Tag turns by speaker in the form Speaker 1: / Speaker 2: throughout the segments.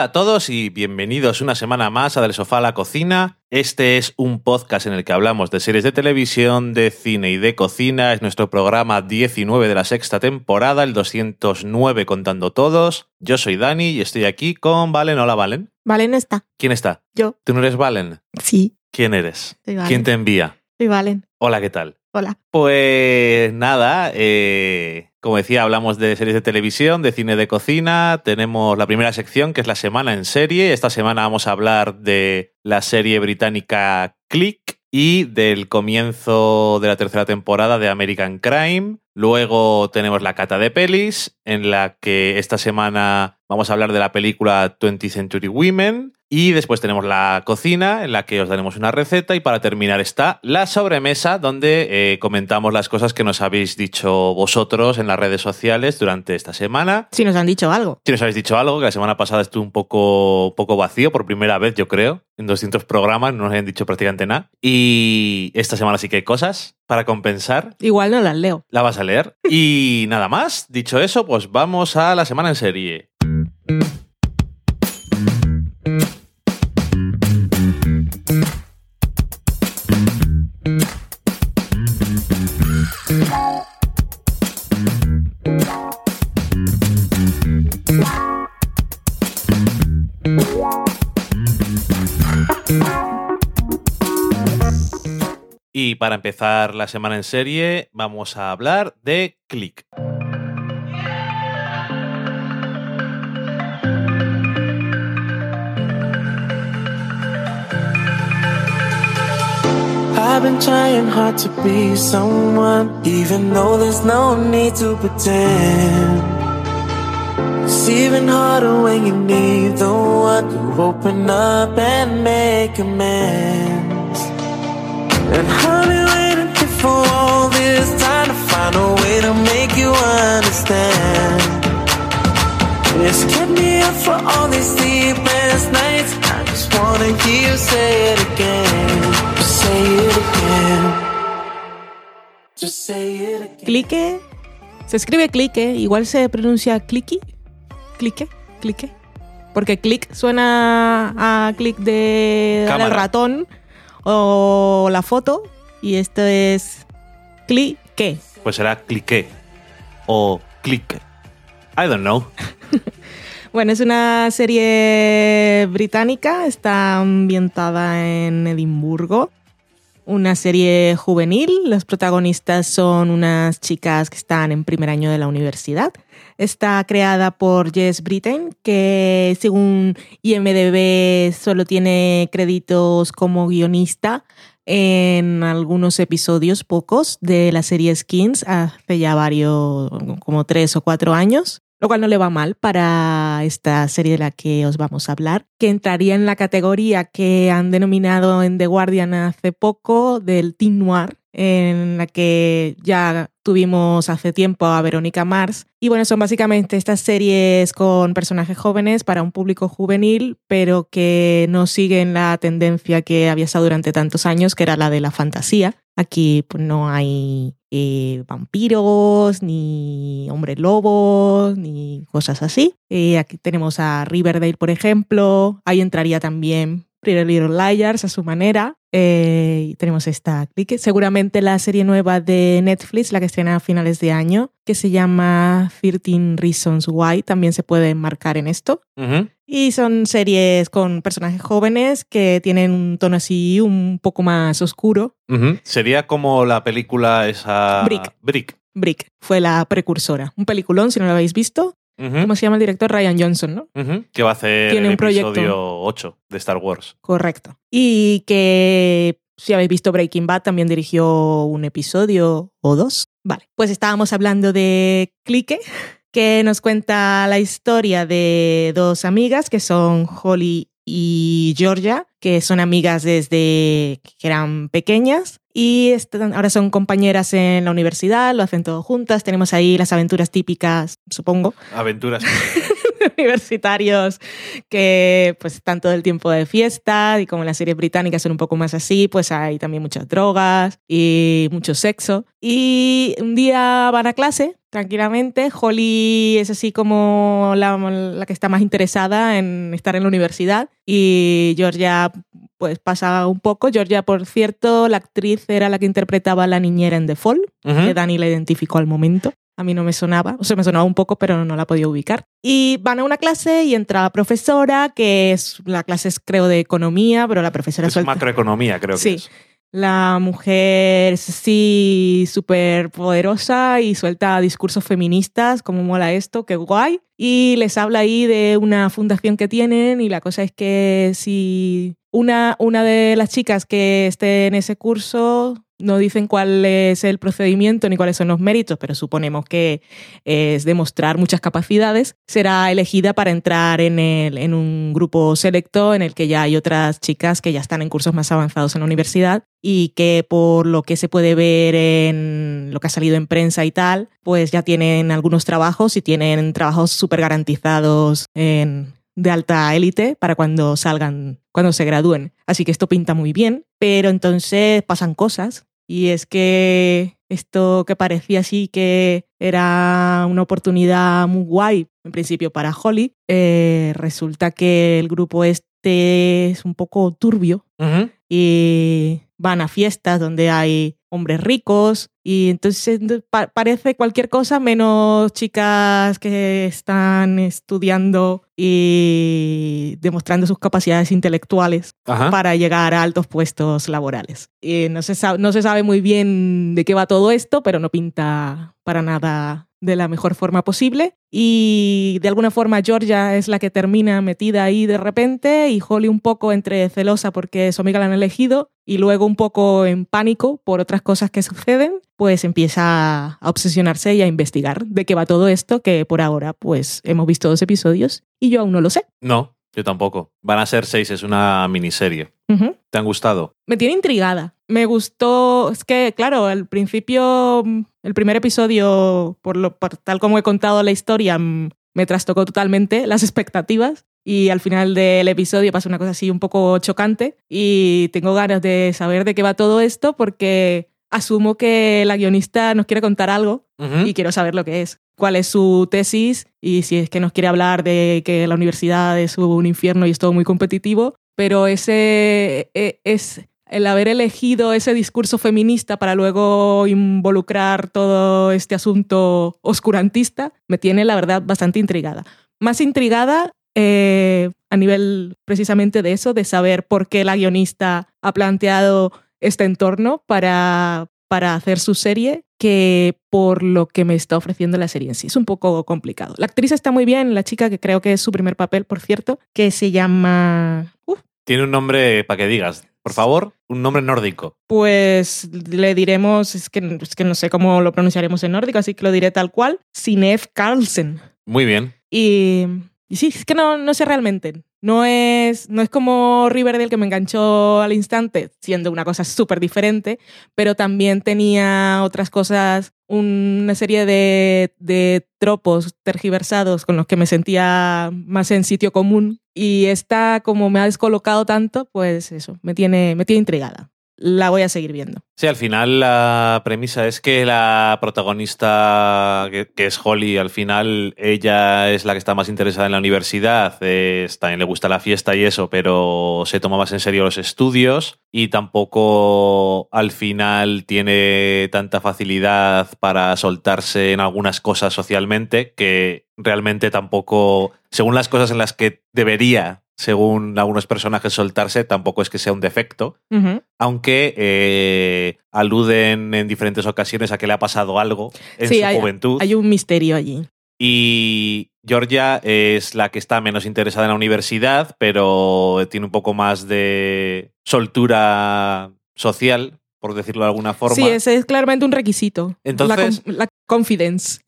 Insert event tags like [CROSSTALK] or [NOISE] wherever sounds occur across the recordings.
Speaker 1: Hola a todos y bienvenidos una semana más a Del Sofá a la Cocina. Este es un podcast en el que hablamos de series de televisión, de cine y de cocina. Es nuestro programa 19 de la sexta temporada, el 209 contando todos. Yo soy Dani y estoy aquí con Valen. Hola, Valen.
Speaker 2: Valen está.
Speaker 1: ¿Quién está?
Speaker 2: Yo.
Speaker 1: ¿Tú no eres Valen?
Speaker 2: Sí,
Speaker 1: ¿Quién eres?
Speaker 2: soy Valen.
Speaker 1: ¿Quién te envía?
Speaker 2: Soy Valen.
Speaker 1: Hola, ¿qué tal?
Speaker 2: Hola.
Speaker 1: Pues nada, eh, como decía, hablamos de series de televisión, de cine de cocina. Tenemos la primera sección, que es la semana en serie. Esta semana vamos a hablar de la serie británica Click y del comienzo de la tercera temporada de American Crime. Luego tenemos la cata de pelis, en la que esta semana vamos a hablar de la película 20th Century Women. Y después tenemos la cocina, en la que os daremos una receta. Y para terminar está la sobremesa, donde eh, comentamos las cosas que nos habéis dicho vosotros en las redes sociales durante esta semana.
Speaker 2: Si nos han dicho algo.
Speaker 1: Si nos habéis dicho algo, que la semana pasada estuvo un poco, poco vacío, por primera vez, yo creo. En 200 programas no nos habían dicho prácticamente nada. Y esta semana sí que hay cosas para compensar.
Speaker 2: Igual no las leo.
Speaker 1: La vas a leer. Y nada más. Dicho eso, pues vamos a la semana en serie. Y para empezar la semana en serie, vamos a hablar de Click.
Speaker 3: I've been trying hard to be someone, even though there's no need to pretend. It's even harder when you need the one to open up and make amends. And I've been waiting here for all this time to find a way to make you understand. It's kept me up for all these sleepless nights. I just wanna hear you say it again. Just say it again. Just say it again.
Speaker 2: Clique. Se escribe clique. Igual se pronuncia clicky. Clique. Clique. Porque click suena a clic de al ratón o la foto. Y esto es clique.
Speaker 1: Pues será cliqué o click. I don't know. [LAUGHS]
Speaker 2: Bueno, es una serie británica, está ambientada en Edimburgo. Una serie juvenil, los protagonistas son unas chicas que están en primer año de la universidad. Está creada por Jess Brittain, que según IMDB solo tiene créditos como guionista en algunos episodios, pocos, de la serie Skins, hace ya varios, como tres o cuatro años lo cual no le va mal para esta serie de la que os vamos a hablar, que entraría en la categoría que han denominado en The Guardian hace poco del Teen Noir, en la que ya tuvimos hace tiempo a Verónica Mars. Y bueno, son básicamente estas series con personajes jóvenes para un público juvenil, pero que no siguen la tendencia que había estado durante tantos años, que era la de la fantasía. Aquí pues, no hay eh, vampiros, ni hombres lobos, ni cosas así. Eh, aquí tenemos a Riverdale, por ejemplo. Ahí entraría también Pretty Little Liars a su manera. Eh, y tenemos esta clique. Seguramente la serie nueva de Netflix, la que estrena a finales de año, que se llama 13 Reasons Why, también se puede enmarcar en esto. Y son series con personajes jóvenes que tienen un tono así un poco más oscuro.
Speaker 1: Sería como la película esa...
Speaker 2: Brick.
Speaker 1: Brick.
Speaker 2: Brick fue la precursora. Un peliculón, si no lo habéis visto. ¿Cómo se llama el director? Ryan Johnson, ¿no?
Speaker 1: Que va a hacer
Speaker 2: Tiene
Speaker 1: el
Speaker 2: un proyecto.
Speaker 1: episodio 8 de Star Wars.
Speaker 2: Correcto. Y que si habéis visto Breaking Bad también dirigió un episodio o dos. Vale, pues estábamos hablando de Clique, que nos cuenta la historia de dos amigas que son Holly y Georgia, que son amigas desde que eran pequeñas y están- ahora son compañeras en la universidad, lo hacen todo juntas, tenemos ahí las aventuras típicas, supongo,
Speaker 1: Aventuras. [LAUGHS] [LAUGHS]
Speaker 2: universitarios que pues están todo el tiempo de fiesta y como las series británicas son un poco más así, pues hay también muchas drogas y mucho sexo. Y un día van a clase tranquilamente. Holly es así como la, la, que está más interesada en estar en la universidad y Georgia pues pasa un poco. Georgia, por cierto, la actriz era la que interpretaba a la niñera en The Fall, uh -huh. que Dani la identificó al momento. A mí no me sonaba, o sea, me sonaba un poco, pero no la podía ubicar. Y van a una clase y entra la profesora, que es, la clase es creo de economía, pero la profesora
Speaker 1: es
Speaker 2: suelta...
Speaker 1: macroeconomía, creo
Speaker 2: sí.
Speaker 1: que es.
Speaker 2: La mujer es así súper poderosa y suelta discursos feministas, como mola esto, qué guay. Y les habla ahí de una fundación que tienen y la cosa es que si una, una de las chicas que esté en ese curso no dicen cuál es el procedimiento ni cuáles son los méritos, pero suponemos que es demostrar muchas capacidades, será elegida para entrar en, el, en un grupo selecto en el que ya hay otras chicas que ya están en cursos más avanzados en la universidad y que por lo que se puede ver en lo que ha salido en prensa y tal, pues ya tienen algunos trabajos y tienen trabajos súper garantizados en, de alta élite para cuando salgan, cuando se gradúen. Así que esto pinta muy bien, pero entonces pasan cosas y es que esto que parecía así que era una oportunidad muy guay en principio para Holly, eh, resulta que el grupo este es un poco turbio
Speaker 1: Uh -huh.
Speaker 2: y van a fiestas donde hay hombres ricos y entonces pa parece cualquier cosa menos chicas que están estudiando y demostrando sus capacidades intelectuales
Speaker 1: Ajá.
Speaker 2: para llegar a altos puestos laborales. Y no se, no se sabe muy bien de qué va todo esto, pero no pinta para nada de la mejor forma posible. Y de alguna forma Georgia es la que termina metida ahí de repente y Holly un poco entre celosa porque su amiga la han elegido y luego un poco en pánico por otras cosas que suceden, pues empieza a obsesionarse y a investigar de qué va todo esto, que por ahora pues hemos visto dos episodios y yo aún no lo sé.
Speaker 1: No, yo tampoco. Van a ser seis, es una miniserie.
Speaker 2: Uh -huh.
Speaker 1: ¿Te han gustado?
Speaker 2: Me tiene intrigada. Me gustó, es que claro, al principio, el primer episodio, por, lo, por tal como he contado la historia, me trastocó totalmente las expectativas y al final del episodio pasa una cosa así un poco chocante y tengo ganas de saber de qué va todo esto porque asumo que la guionista nos quiere contar algo
Speaker 1: Uh -huh.
Speaker 2: y quiero saber lo que es, cuál es su tesis y si es que nos quiere hablar de que la universidad es un infierno y es todo muy competitivo, pero ese e, es el haber elegido ese discurso feminista para luego involucrar todo este asunto oscurantista me tiene la verdad bastante intrigada. Más intrigada eh, a nivel precisamente de eso, de saber por qué la guionista ha planteado este entorno para, para hacer su serie que por lo que me está ofreciendo la serie en sí. Es un poco complicado. La actriz está muy bien, la chica que creo que es su primer papel, por cierto, que se llama... Uh,
Speaker 1: Tiene un nombre para que digas, por favor, un nombre nórdico.
Speaker 2: Pues le diremos, es que, es que no sé cómo lo pronunciaremos en nórdico, así que lo diré tal cual, Sinef Carlsen.
Speaker 1: Muy bien.
Speaker 2: Y, y sí, es que no, no sé realmente. No es, no es como Riverdale que me enganchó al instante, siendo una cosa súper diferente, pero también tenía otras cosas, una serie de, de tropos tergiversados con los que me sentía más en sitio común. Y esta, como me ha descolocado tanto, pues eso, me tiene, me tiene intrigada la voy a seguir viendo.
Speaker 1: Sí, al final la premisa es que la protagonista, que, es Holly, al final ella es la que está más interesada en la universidad, también le gusta la fiesta y eso, pero se toma más en serio los estudios y tampoco al final tiene tanta facilidad para soltarse en algunas cosas socialmente que realmente tampoco, según las cosas en las que debería según algunos personajes, soltarse tampoco es que sea un defecto,
Speaker 2: uh -huh.
Speaker 1: aunque eh, aluden en diferentes ocasiones a que le ha pasado algo en
Speaker 2: sí,
Speaker 1: su
Speaker 2: hay,
Speaker 1: juventud.
Speaker 2: Hay un misterio allí.
Speaker 1: Y Georgia es la que está menos interesada en la universidad, pero tiene un poco más de soltura social, por decirlo de alguna forma.
Speaker 2: Sí, ese es claramente un requisito.
Speaker 1: Entonces,
Speaker 2: la, la confidence.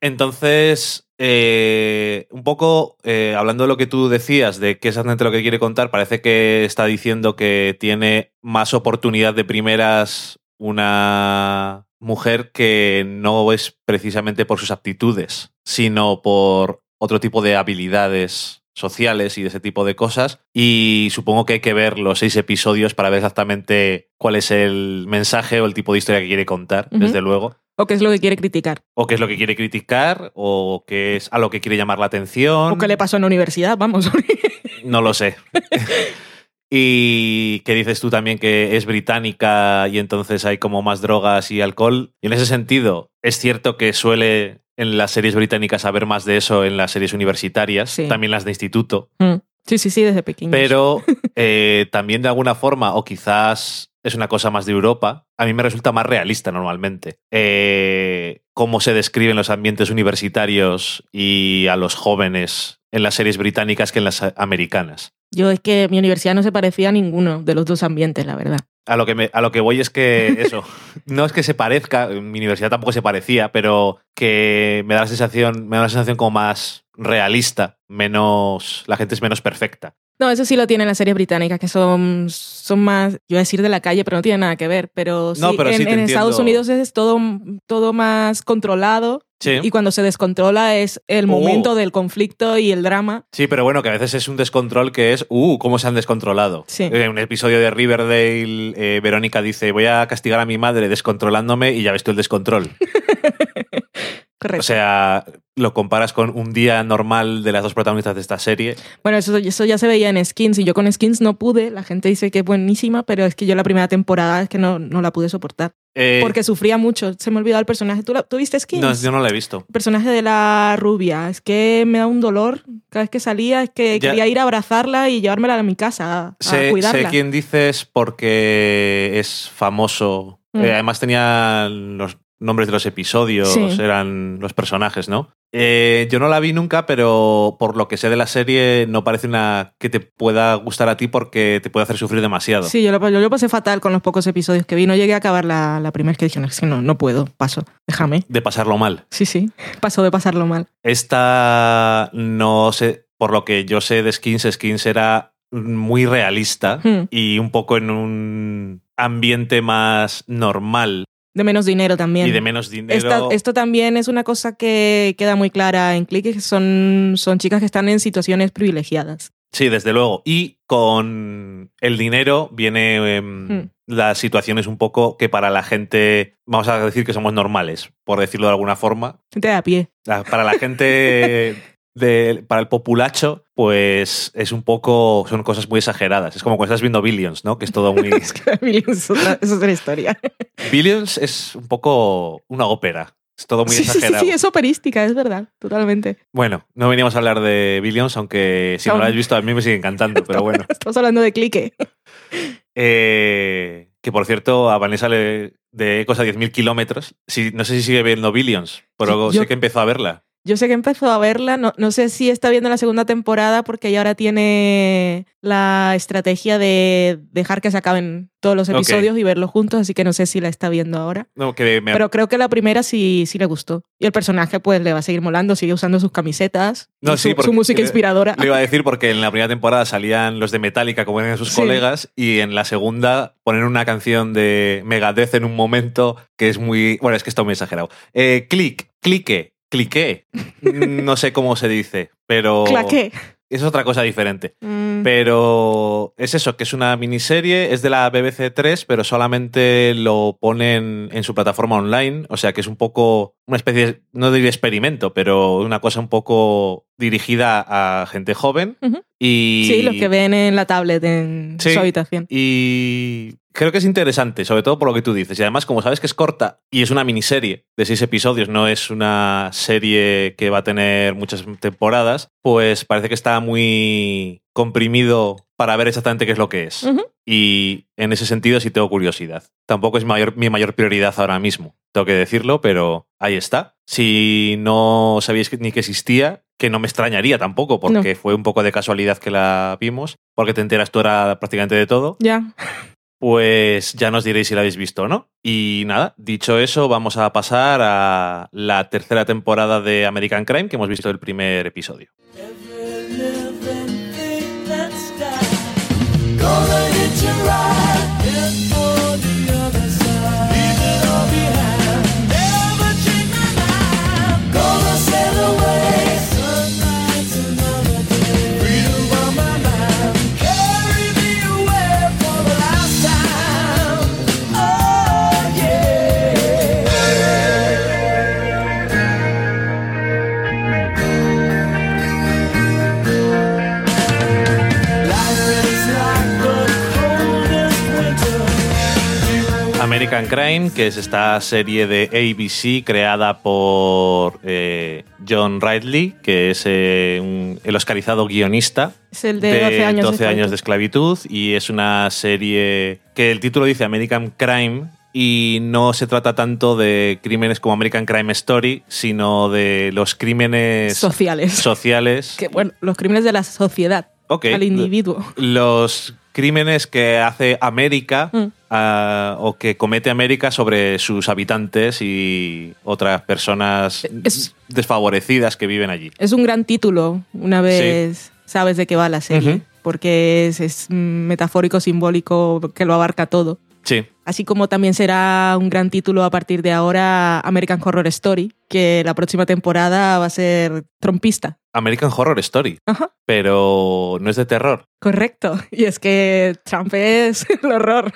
Speaker 1: Entonces, eh, un poco eh, hablando de lo que tú decías, de qué es exactamente lo que quiere contar, parece que está diciendo que tiene más oportunidad de primeras una mujer que no es precisamente por sus aptitudes, sino por otro tipo de habilidades sociales y de ese tipo de cosas. Y supongo que hay que ver los seis episodios para ver exactamente cuál es el mensaje o el tipo de historia que quiere contar, desde luego.
Speaker 2: O qué es lo que quiere criticar.
Speaker 1: O qué es lo que quiere criticar, o qué es a lo que quiere llamar la atención.
Speaker 2: O qué le pasó en la universidad, vamos. [LAUGHS]
Speaker 1: No lo sé. [LAUGHS] y que dices tú también que es británica y entonces hay como más drogas y alcohol. Y en ese sentido, es cierto que suele en las series británicas haber más de eso en las series universitarias,
Speaker 2: Sí.
Speaker 1: también las de instituto.
Speaker 2: Mm. sí, sí, sí, desde pequeño.
Speaker 1: Pero [LAUGHS] eh, también de alguna forma, o quizás es una cosa más de Europa, a mí me resulta más realista normalmente. Eh, cómo se describen los ambientes universitarios y a los jóvenes en las series británicas que en las americanas.
Speaker 2: Yo es que mi universidad no se parecía a ninguno de los dos ambientes, la verdad.
Speaker 1: A lo, que me- a lo que voy es que [LAUGHS] eso, no es que se parezca, mi universidad tampoco se parecía, pero que me da la sensación, me da una sensación como más realista, menos, la gente es menos perfecta.
Speaker 2: No, eso sí lo tienen las series británicas, que son, son más, yo iba a decir de la calle, pero no tiene nada que ver. Pero sí,
Speaker 1: No, pero
Speaker 2: en,
Speaker 1: sí te
Speaker 2: en Estados. Unidos es todo, todo más controlado
Speaker 1: Sí.
Speaker 2: y cuando se descontrola es el
Speaker 1: Oh.
Speaker 2: momento del conflicto y el drama.
Speaker 1: Sí, pero bueno, que a veces es un descontrol que es, uh, cómo se han descontrolado.
Speaker 2: Sí.
Speaker 1: En un episodio de Riverdale, eh, Verónica dice, voy a castigar a mi madre descontrolándome y ya ves tú el descontrol. [LAUGHS]
Speaker 2: Correcto.
Speaker 1: O sea, lo comparas con un día normal de las dos protagonistas de esta serie.
Speaker 2: bueno, eso, eso ya se veía en Skins y yo con Skins no pude. La gente dice que es buenísima, pero es que yo la primera temporada es que no, no la pude soportar.
Speaker 1: Eh,
Speaker 2: Porque sufría mucho. Se me olvidó el personaje. ¿Tú, la- ¿tú viste Skins?
Speaker 1: no, yo no la he visto.
Speaker 2: El personaje de la rubia. Es que me da un dolor cada vez que salía. Es que
Speaker 1: Ya.
Speaker 2: quería ir a abrazarla y llevármela a mi casa a, a
Speaker 1: Sé,
Speaker 2: cuidarla.
Speaker 1: sé quién dices porque es famoso.
Speaker 2: Mm.
Speaker 1: Eh, además tenía los nombres de los episodios,
Speaker 2: Sí.
Speaker 1: eran los personajes, ¿no? Eh, yo no la vi nunca, pero por lo que sé de la serie, no parece una que te pueda gustar a ti porque te puede hacer sufrir demasiado.
Speaker 2: Sí, yo lo, yo lo pasé fatal con los pocos episodios que vi. No llegué a acabar la, la primera que dije, no, es que no, no puedo, paso, déjame.
Speaker 1: De pasarlo mal.
Speaker 2: Sí, sí, paso de pasarlo mal.
Speaker 1: Esta, no sé, por lo que yo sé de Skins, Skins era muy realista
Speaker 2: Hmm.
Speaker 1: y un poco en un ambiente más normal
Speaker 2: De menos dinero también.
Speaker 1: y de menos dinero.
Speaker 2: Esta- esto también es una cosa que queda muy clara en Click, que son, son chicas que están en situaciones privilegiadas.
Speaker 1: Sí, desde luego. Y con el dinero viene em,
Speaker 2: Hmm.
Speaker 1: las situaciones un poco que para la gente, vamos a decir que somos normales, por decirlo de alguna forma.
Speaker 2: Gente de a pie.
Speaker 1: La- Para la gente, [LAUGHS] de, para el populacho, pues es un poco, son cosas muy exageradas. Es como cuando estás viendo Billions, ¿no? Que es todo muy... [LAUGHS]
Speaker 2: Es que Billions es otra, [LAUGHS] es otra historia.
Speaker 1: Billions es un poco una ópera. Es todo muy
Speaker 2: sí, sí, sí,
Speaker 1: exagerado.
Speaker 2: sí, es operística, es verdad, totalmente.
Speaker 1: Bueno, no veníamos a hablar de Billions, aunque si no lo habéis visto a mí me sigue encantando, pero bueno. [LAUGHS]
Speaker 2: Estamos hablando de clique.
Speaker 1: Eh, que por cierto, a Vanessa le de Ecos a 10.000 kilómetros. Sí, no sé si sigue viendo Billions, pero
Speaker 2: Sí, yo-
Speaker 1: sé que empezó a verla.
Speaker 2: Yo sé que empezó a verla, no, no sé si está viendo la segunda temporada porque ella ahora tiene la estrategia de dejar que se acaben todos los episodios y verlos juntos, así que no sé si la está viendo ahora.
Speaker 1: No, que me-
Speaker 2: Pero creo que la primera sí, sí le gustó. Y el personaje pues le va a seguir molando, sigue usando sus camisetas,
Speaker 1: No,
Speaker 2: su,
Speaker 1: sí,
Speaker 2: su música
Speaker 1: le-
Speaker 2: inspiradora.
Speaker 1: Lo iba a decir porque en la primera temporada salían los de Metallica como eran sus
Speaker 2: Sí.
Speaker 1: colegas y en la segunda ponen una canción de Megadeth en un momento que es muy... Bueno, es que está muy exagerado. Eh, clic, clique, cliqué. [LAUGHS] No sé cómo se dice, pero...
Speaker 2: Claqué.
Speaker 1: Es otra cosa diferente.
Speaker 2: Mm,
Speaker 1: Pero es eso, que es una miniserie, es de la BBC 3, pero solamente lo ponen en su plataforma online, o sea que es un poco una especie, de, no diría experimento, pero una cosa un poco dirigida a gente joven. Y,
Speaker 2: Sí, los que ven en la tablet en
Speaker 1: Sí.
Speaker 2: su habitación.
Speaker 1: Y creo que es interesante, sobre todo por lo que tú dices. Y además, como sabes que es corta y es una miniserie de seis episodios, no es una serie que va a tener muchas temporadas, pues parece que está muy comprimido para ver exactamente qué es lo que es. Y en ese sentido sí tengo curiosidad. Tampoco es mayor, mi mayor prioridad ahora mismo, tengo que decirlo, pero ahí está. Si no sabíais que- ni que existía, que no me extrañaría tampoco, porque fue un poco de casualidad que la vimos, porque te enteras tú ahora prácticamente de todo,
Speaker 2: Ya.
Speaker 1: pues ya nos diréis si la habéis visto o no. Y nada, dicho eso, vamos a pasar a la tercera temporada de American Crime, que hemos visto el primer episodio. American Crime, que es esta serie de ABC creada por eh, John Ridley, que es eh, un- el oscarizado guionista
Speaker 2: Es el de 12 años.
Speaker 1: 12 años de
Speaker 2: esclavitud.
Speaker 1: y es una serie que el título dice American Crime y no se trata tanto de crímenes como American Crime Story, sino de los crímenes
Speaker 2: Sociales.
Speaker 1: sociales.
Speaker 2: que, bueno, los crímenes de la sociedad.
Speaker 1: Ok.
Speaker 2: Al individuo.
Speaker 1: Los crímenes que hace América
Speaker 2: Mm.
Speaker 1: ah, o que comete América sobre sus habitantes y otras personas
Speaker 2: Es-
Speaker 1: desfavorecidas que viven allí.
Speaker 2: Es un gran título, una vez sabes de qué va la serie. Porque es, es metafórico, simbólico, que lo abarca todo.
Speaker 1: Sí,
Speaker 2: Así como también será un gran título a partir de ahora American Horror Story, que la próxima temporada va a ser trompista.
Speaker 1: American Horror Story,
Speaker 2: Ajá,
Speaker 1: pero no es de terror.
Speaker 2: correcto. [LAUGHS] Y es que Trump es [LAUGHS] el horror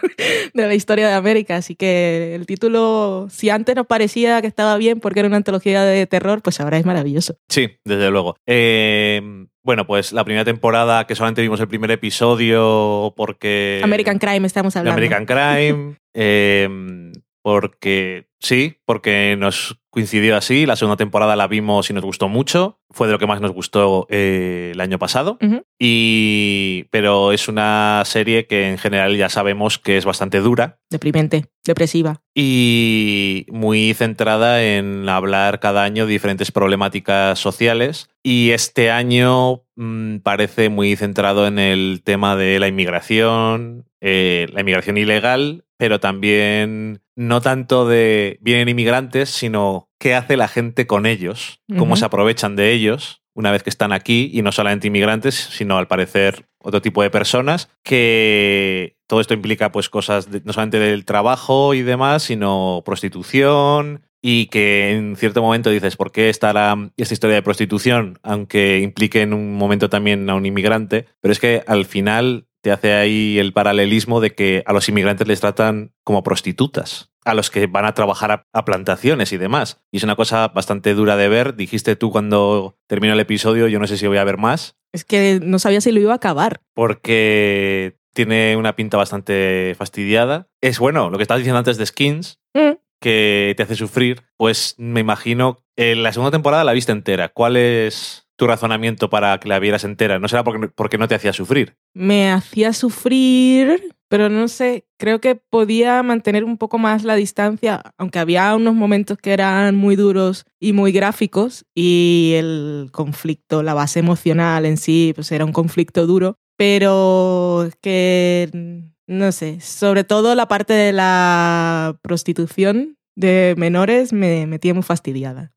Speaker 2: de la historia de América, así que el título, si antes nos parecía que estaba bien porque era una antología de terror, pues ahora es maravilloso.
Speaker 1: Sí, desde luego. Eh, bueno, pues la primera temporada que solamente vimos el primer episodio porque...
Speaker 2: American Crime estamos hablando.
Speaker 1: American Crime. [LAUGHS] eh, porque sí, porque nos coincidió así. La segunda temporada la vimos y nos gustó mucho. Fue de lo que más nos gustó eh, el año pasado. Y, pero es una serie que en general ya sabemos que es bastante dura
Speaker 2: Deprimente, depresiva.
Speaker 1: y muy centrada en hablar cada año de diferentes problemáticas sociales. Y este año mm, parece muy centrado en el tema de la inmigración, eh, la inmigración ilegal, pero también no tanto de vienen inmigrantes, sino qué hace la gente con ellos, cómo se aprovechan de ellos una vez que están aquí y no solamente inmigrantes, sino al parecer otro tipo de personas que todo esto implica pues cosas de- no solamente del trabajo y demás, sino prostitución y que en cierto momento dices, ¿por qué estará esta historia de prostitución? Aunque implique en un momento también a un inmigrante, pero es que al final te hace ahí el paralelismo de que a los inmigrantes les tratan como prostitutas, a los que van a trabajar a, a plantaciones y demás. Y es una cosa bastante dura de ver. Dijiste tú cuando terminó el episodio, yo no sé si voy a ver más,
Speaker 2: Es que no sabía si lo iba a acabar.
Speaker 1: porque tiene una pinta bastante fastidiada. Es bueno, lo que estabas diciendo antes de Skins,
Speaker 2: Mm.
Speaker 1: que te hace sufrir, pues me imagino, en la segunda temporada la viste entera. ¿Cuál es tu razonamiento para que la vieras entera? No será porque, porque no te hacía sufrir.
Speaker 2: Me hacía sufrir, pero no sé, creo que podía mantener un poco más la distancia, aunque había unos momentos que eran muy duros y muy gráficos y el conflicto, la base emocional en sí, pues era un conflicto duro, pero que, no sé, sobre todo la parte de la prostitución de menores me metía muy fastidiada,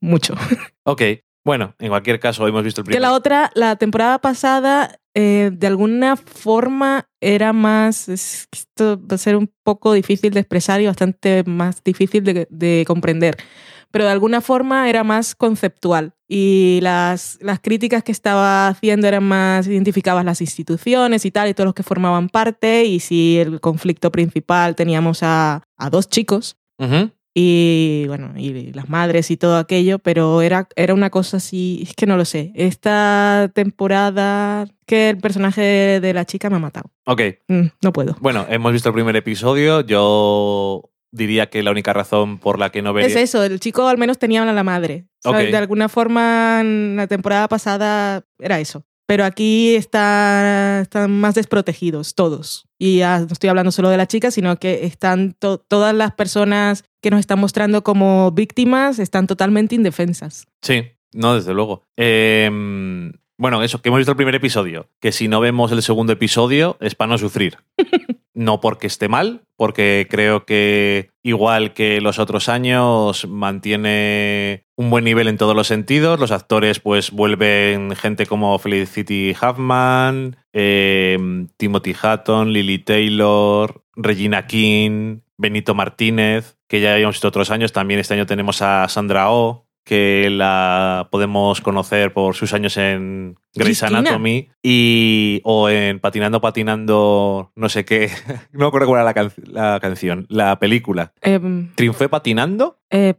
Speaker 2: mucho. [LAUGHS]
Speaker 1: Ok. Bueno, en cualquier caso, hemos visto el
Speaker 2: Que
Speaker 1: primer...
Speaker 2: la otra, la temporada pasada, eh, de alguna forma era más. es que esto va a ser un poco difícil de expresar y bastante más difícil de, de comprender. Pero de alguna forma era más conceptual. Y las, las críticas que estaba haciendo eran más. identificabas las instituciones y tal, y todos los que formaban parte. Y si el conflicto principal teníamos a, a dos chicos,
Speaker 1: Ujú.
Speaker 2: Y bueno, y las madres y todo aquello, pero era, era una cosa así, es que no lo sé. Esta temporada que el personaje de la chica me ha matado.
Speaker 1: Ok.
Speaker 2: Mm, no puedo.
Speaker 1: Bueno, hemos visto el primer episodio. Yo diría que la única razón por la que no vería...
Speaker 2: Es eso, el chico al menos tenía a la madre. De alguna forma, en la temporada pasada era eso. Pero aquí está- están más desprotegidos todos. Y ya no estoy hablando solo de la chica, sino que están to- todas las personas que nos están mostrando como víctimas están totalmente indefensas.
Speaker 1: Sí, no, desde luego. Eh, bueno, eso, que hemos visto el primer episodio. Que si no vemos el segundo episodio es para no sufrir. [LAUGHS] No porque esté mal, porque creo que igual que los otros años mantiene un buen nivel en todos los sentidos. Los actores pues vuelven gente como Felicity Huffman, eh, Timothy Hatton, Lily Taylor, Regina King, Benito Martínez, que ya habíamos visto otros años. También este año tenemos a Sandra Oh, que la podemos conocer por sus años en Grey's
Speaker 2: Cristina.
Speaker 1: Anatomy y o en Patinando, Patinando, no sé qué. [LAUGHS] No me acuerdo cuál era la, can- la canción, la película.
Speaker 2: Em,
Speaker 1: ¿Triunfé patinando?
Speaker 2: eh,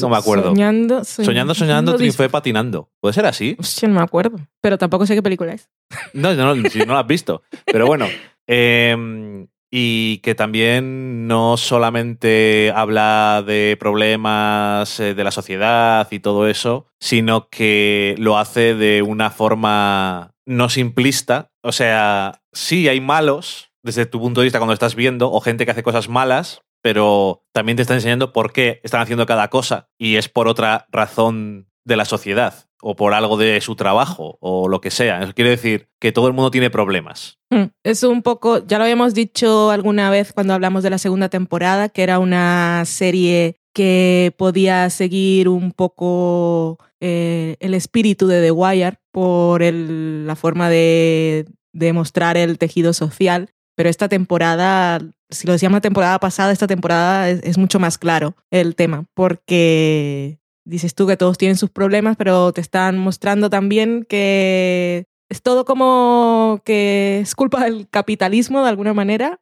Speaker 1: no me acuerdo.
Speaker 2: Soñando,
Speaker 1: Soñando, soñando, triunfé patinando. ¿Puede ser así?
Speaker 2: Hostia, no me acuerdo. Pero tampoco sé qué película es.
Speaker 1: No, no, si no la has visto. Pero bueno, eh, [LAUGHS] y que también no solamente habla de problemas eh, de la sociedad y todo eso, sino que lo hace de una forma no simplista. O sea, sí hay malos desde tu punto de vista cuando estás viendo, o gente que hace cosas malas, pero también te está enseñando por qué están haciendo cada cosa y es por otra razón de la sociedad o por algo de su trabajo o lo que sea. Eso quiere decir que todo el mundo tiene problemas.
Speaker 2: Mm, Es un poco, ya lo habíamos dicho alguna vez cuando hablamos de la segunda temporada, que era una serie que podía seguir un poco eh, el espíritu de The Wire por el- la forma de, mostrar el tejido social, pero esta temporada, si lo decíamos la temporada pasada, esta temporada es, es mucho más claro el tema, porque dices tú que todos tienen sus problemas, pero te están mostrando también que es todo como que es culpa del capitalismo de alguna manera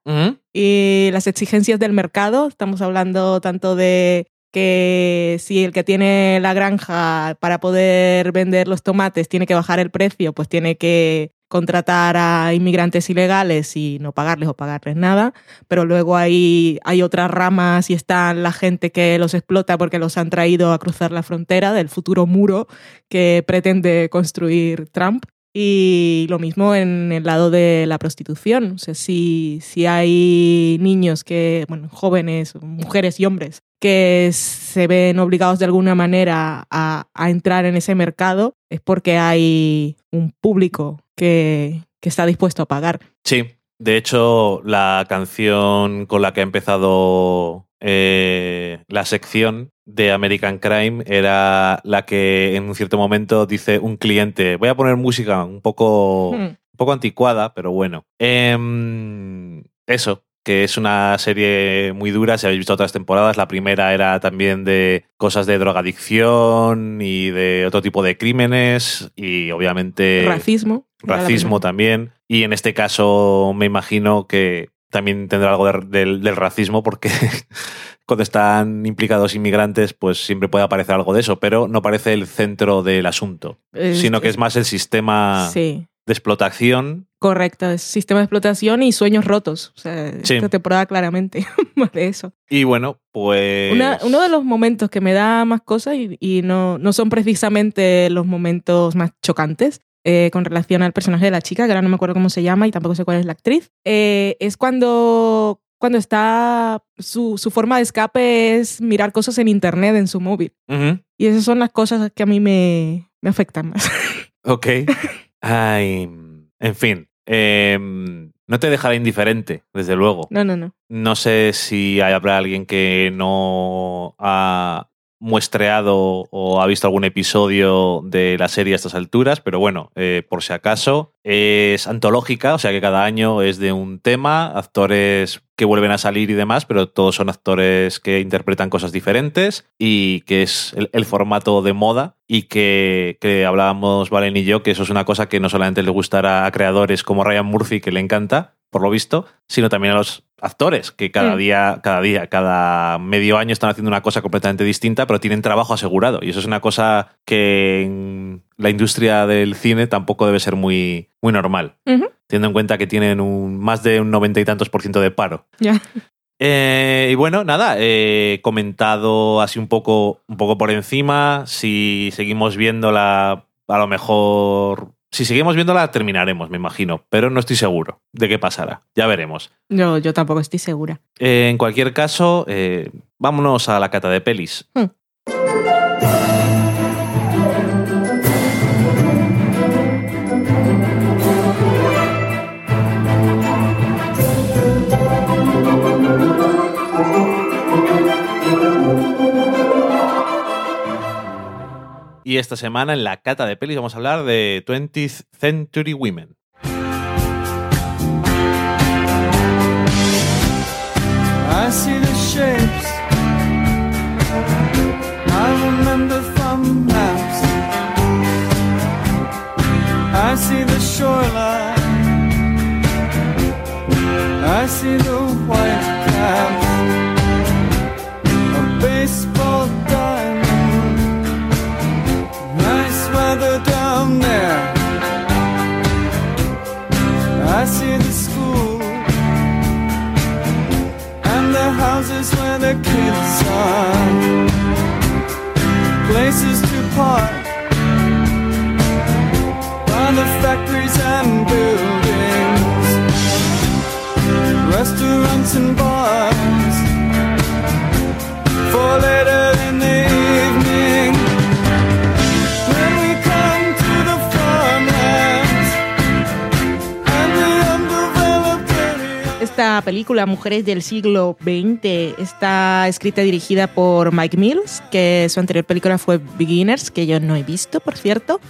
Speaker 2: y las exigencias del mercado. Estamos hablando tanto de que si el que tiene la granja para poder vender los tomates tiene que bajar el precio, pues tiene que contratar a inmigrantes ilegales y no pagarles o pagarles nada, pero luego hay, hay otras ramas y están la gente que los explota porque los han traído a cruzar la frontera del futuro muro que pretende construir Trump. Y lo mismo en el lado de la prostitución. O sea, si, si hay niños que, bueno, jóvenes, mujeres y hombres, que se ven obligados de alguna manera a, entrar en ese mercado, es porque hay un público que, que está dispuesto a pagar.
Speaker 1: Sí, de hecho, la canción con la que ha empezado eh, la sección de American Crime era la que en un cierto momento dice un cliente, voy a poner música un poco,
Speaker 2: Hmm.
Speaker 1: un poco anticuada, pero bueno. Em, eso, que es una serie muy dura, si habéis visto otras temporadas, la primera era también de cosas de drogadicción y de otro tipo de crímenes y obviamente
Speaker 2: Racismo.
Speaker 1: racismo también. Y en este caso me imagino que también tendrá algo de- del, del racismo porque [LAUGHS] cuando están implicados inmigrantes pues siempre puede aparecer algo de eso, pero no parece el centro del asunto, sino que es más el sistema
Speaker 2: Sí.
Speaker 1: de explotación.
Speaker 2: Correcto, es sistema de explotación y sueños rotos. O sea,
Speaker 1: Sí.
Speaker 2: esta temporada claramente [LAUGHS] más de eso.
Speaker 1: Y bueno, pues...
Speaker 2: Una- uno de los momentos que me da más cosas y, y no, no son precisamente los momentos más chocantes eh, con relación al personaje de la chica, que ahora no me acuerdo cómo se llama y tampoco sé cuál es la actriz, eh, es cuando, cuando está su, su forma de escape es mirar cosas en internet en su móvil. Y esas son las cosas que a mí me, me afectan más.
Speaker 1: Ok. Ay, en fin. em, no te dejará indiferente, desde luego.
Speaker 2: No, no, no.
Speaker 1: No sé si habrá alguien que no ha muestreado o ha visto algún episodio de la serie a estas alturas, pero bueno, eh, por si acaso, es antológica, o sea que cada año es de un tema, actores que vuelven a salir y demás, pero todos son actores que interpretan cosas diferentes y que es el, el formato de moda y que, que hablábamos Valen y yo, que eso es una cosa que no solamente le gustará a creadores como Ryan Murphy, que le encanta, por lo visto, sino también a los actores, que cada
Speaker 2: Mm.
Speaker 1: día, cada día, cada medio año están haciendo una cosa completamente distinta, pero tienen trabajo asegurado. Y eso es una cosa que en la industria del cine tampoco debe ser muy, muy normal, teniendo en cuenta que tienen un, más de un noventa y tantos por ciento de paro. Eh, y bueno, nada, he comentado así un poco, un poco por encima. Si seguimos viéndola, a lo mejor. Si seguimos viéndola, terminaremos, me imagino. Pero no estoy seguro de qué pasará. Ya veremos.
Speaker 2: Yo, yo tampoco estoy segura.
Speaker 1: Eh, en cualquier caso, eh, vámonos a la cata de pelis.
Speaker 2: Hmm.
Speaker 1: Y esta semana en la cata de pelis vamos a hablar de 20th Century Women.
Speaker 4: I see the shapes I remember from maps. I see the shoreline. I see the white caps. The kids are, Places to park. On the factories and buildings. Restaurants and bars. For later
Speaker 2: Esta película, Mujeres del siglo XX, está escrita y dirigida por Mike Mills, que su anterior película fue Beginners, que yo no he visto, por cierto.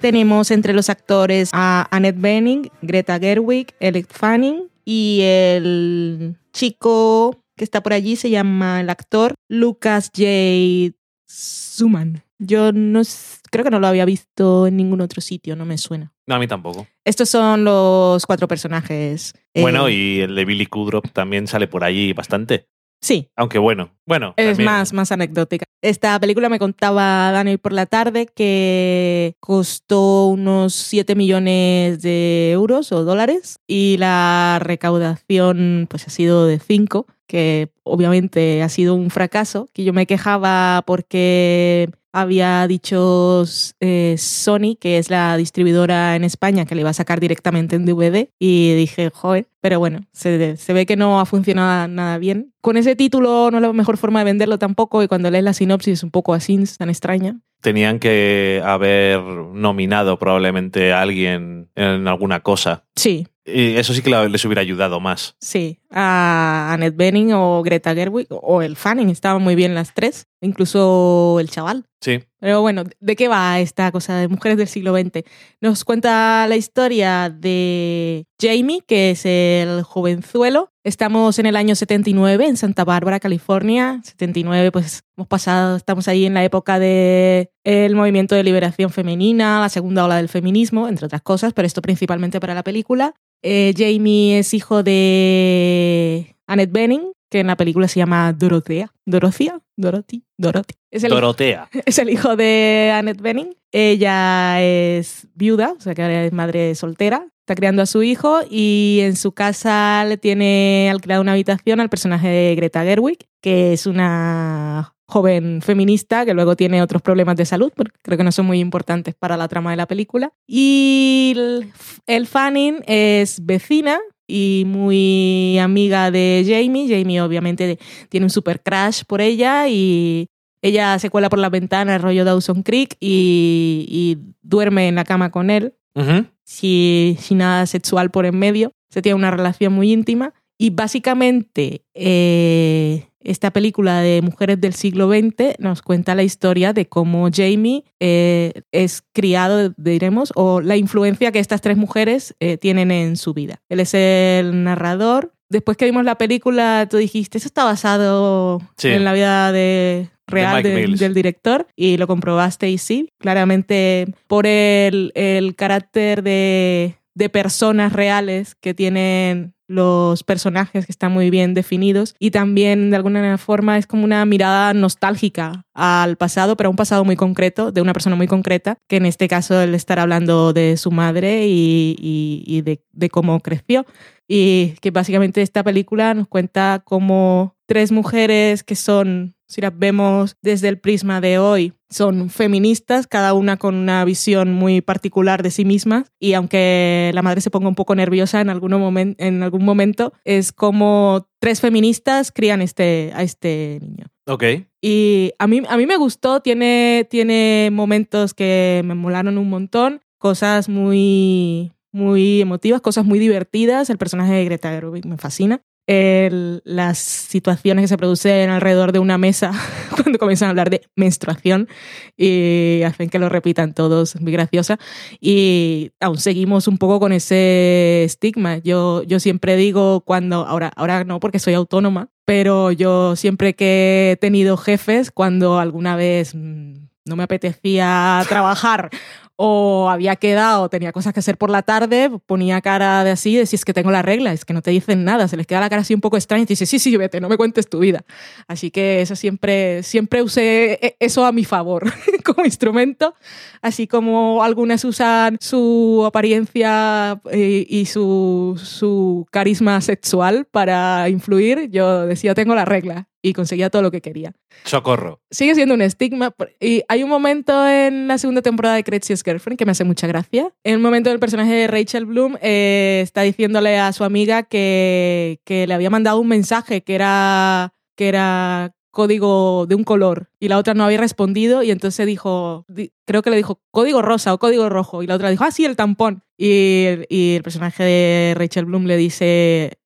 Speaker 2: Tenemos entre los actores a Annette Bening, Greta Gerwig, Alec Fanning y el chico que está por allí se llama el actor Lucas J. Zuman. Yo no s- creo que no lo había visto en ningún otro sitio, no me suena.
Speaker 1: No, a mí tampoco.
Speaker 2: Estos son los cuatro personajes. eh,
Speaker 1: Bueno, y el de Billy Kudrop también sale por allí bastante.
Speaker 2: Sí,
Speaker 1: Aunque bueno, bueno.
Speaker 2: Es
Speaker 1: también-
Speaker 2: más, más anecdótica. Esta película me contaba Dani por la tarde que costó unos 7 millones de euros o dólares y la recaudación pues ha sido de 5, que obviamente ha sido un fracaso, que yo me quejaba porque había dicho eh, Sony, que es la distribuidora en España, que le iba a sacar directamente en DVD y dije, joder, pero bueno, se, se ve que no ha funcionado nada bien. Con ese título no es la mejor forma de venderlo tampoco y cuando lees la sinopsis es un poco así, tan extraña.
Speaker 1: Tenían que haber nominado probablemente a alguien en alguna cosa.
Speaker 2: Sí,
Speaker 1: Y eso sí que les hubiera ayudado más.
Speaker 2: sí, a Annette Bening o Greta Gerwig o el Fanning, estaban muy bien las tres, incluso el chaval.
Speaker 1: Sí.
Speaker 2: Pero bueno, ¿de qué va esta cosa de mujeres del siglo XX? Nos cuenta la historia de Jamie, que es el jovenzuelo. Estamos en el año 79 en Santa Bárbara, California. 79, pues hemos pasado, estamos ahí en la época de el movimiento de liberación femenina, la segunda ola del feminismo, entre otras cosas, pero esto principalmente para la película. Eh, Jamie es hijo de Annette Bening, que en la película se llama Dorothea. ¿Dorothea? Dorothy. Dorothy. Es el hijo-
Speaker 1: Dorotea. [LAUGHS]
Speaker 2: es el hijo de Annette Bening. Ella es viuda, o sea que ahora es madre soltera. Está criando a su hijo y en su casa le tiene alquilada una habitación al personaje de Greta Gerwig, que es una joven feminista que luego tiene otros problemas de salud, porque creo que no son muy importantes para la trama de la película. Y el, el Fanning es vecina y muy amiga de Jamie. Jamie obviamente tiene un super crash por ella y ella se cuela por la ventana el rollo Dawson Creek y, y duerme en la cama con él,
Speaker 1: Ujú.
Speaker 2: si- sin nada sexual por en medio. Se tiene una relación muy íntima. Y básicamente eh, esta película de Mujeres del siglo XX nos cuenta la historia de cómo Jamie eh, es criado, diremos, o la influencia que estas tres mujeres eh, tienen en su vida. Él es el narrador. Después que vimos la película, tú dijiste, eso está basado
Speaker 1: Sí.
Speaker 2: en la vida de real de- del director y lo comprobaste y sí, claramente por el, el carácter de, de personas reales que tienen los personajes que están muy bien definidos y también de alguna forma es como una mirada nostálgica al pasado, pero a un pasado muy concreto, de una persona muy concreta, que en este caso él estará hablando de su madre y, y- y de, de cómo creció. Y que básicamente esta película nos cuenta cómo tres mujeres que son, si las vemos desde el prisma de hoy, son feministas, cada una con una visión muy particular de sí mismas. Y aunque la madre se ponga un poco nerviosa en algún, en algún momento, es como tres feministas crían este, a este niño.
Speaker 1: Ok.
Speaker 2: Y a mí, a mí me gustó, tiene, tiene momentos que me molaron un montón, cosas muy, muy emotivas, cosas muy divertidas. El personaje de Greta Gerwig me fascina. El- las situaciones que se producen alrededor de una mesa [LAUGHS] cuando comienzan a hablar de menstruación y hacen que lo repitan todos, muy graciosa. Y aún seguimos un poco con ese estigma. Yo, yo siempre digo cuando, ahora, ahora no porque soy autónoma, pero yo siempre que he tenido jefes, cuando alguna vez mm, no me apetecía trabajar o había quedado, tenía cosas que hacer por la tarde, ponía cara de así, de si es que tengo la regla, es que no te dicen nada, se les queda la cara así un poco extraña y te dice, sí, sí, vete, no me cuentes tu vida. Así que eso siempre, siempre usé e- eso a mi favor [LAUGHS] como instrumento, así como algunas usan su apariencia eh, y su, su carisma sexual para influir, yo decía, tengo la regla. Y conseguía todo lo que quería.
Speaker 1: Socorro.
Speaker 2: Sigue siendo un estigma. Y hay un momento en la segunda temporada de Crazy's Girlfriend que me hace mucha gracia. En un momento el personaje de Rachel Bloom eh, está diciéndole a su amiga que, que le había mandado un mensaje que era, que era código de un color y la otra no había respondido y entonces dijo, di- creo que le dijo código rosa o código rojo y la otra dijo, ah, sí, el tampón. Y, el- y el personaje de Rachel Bloom le dice, "Az-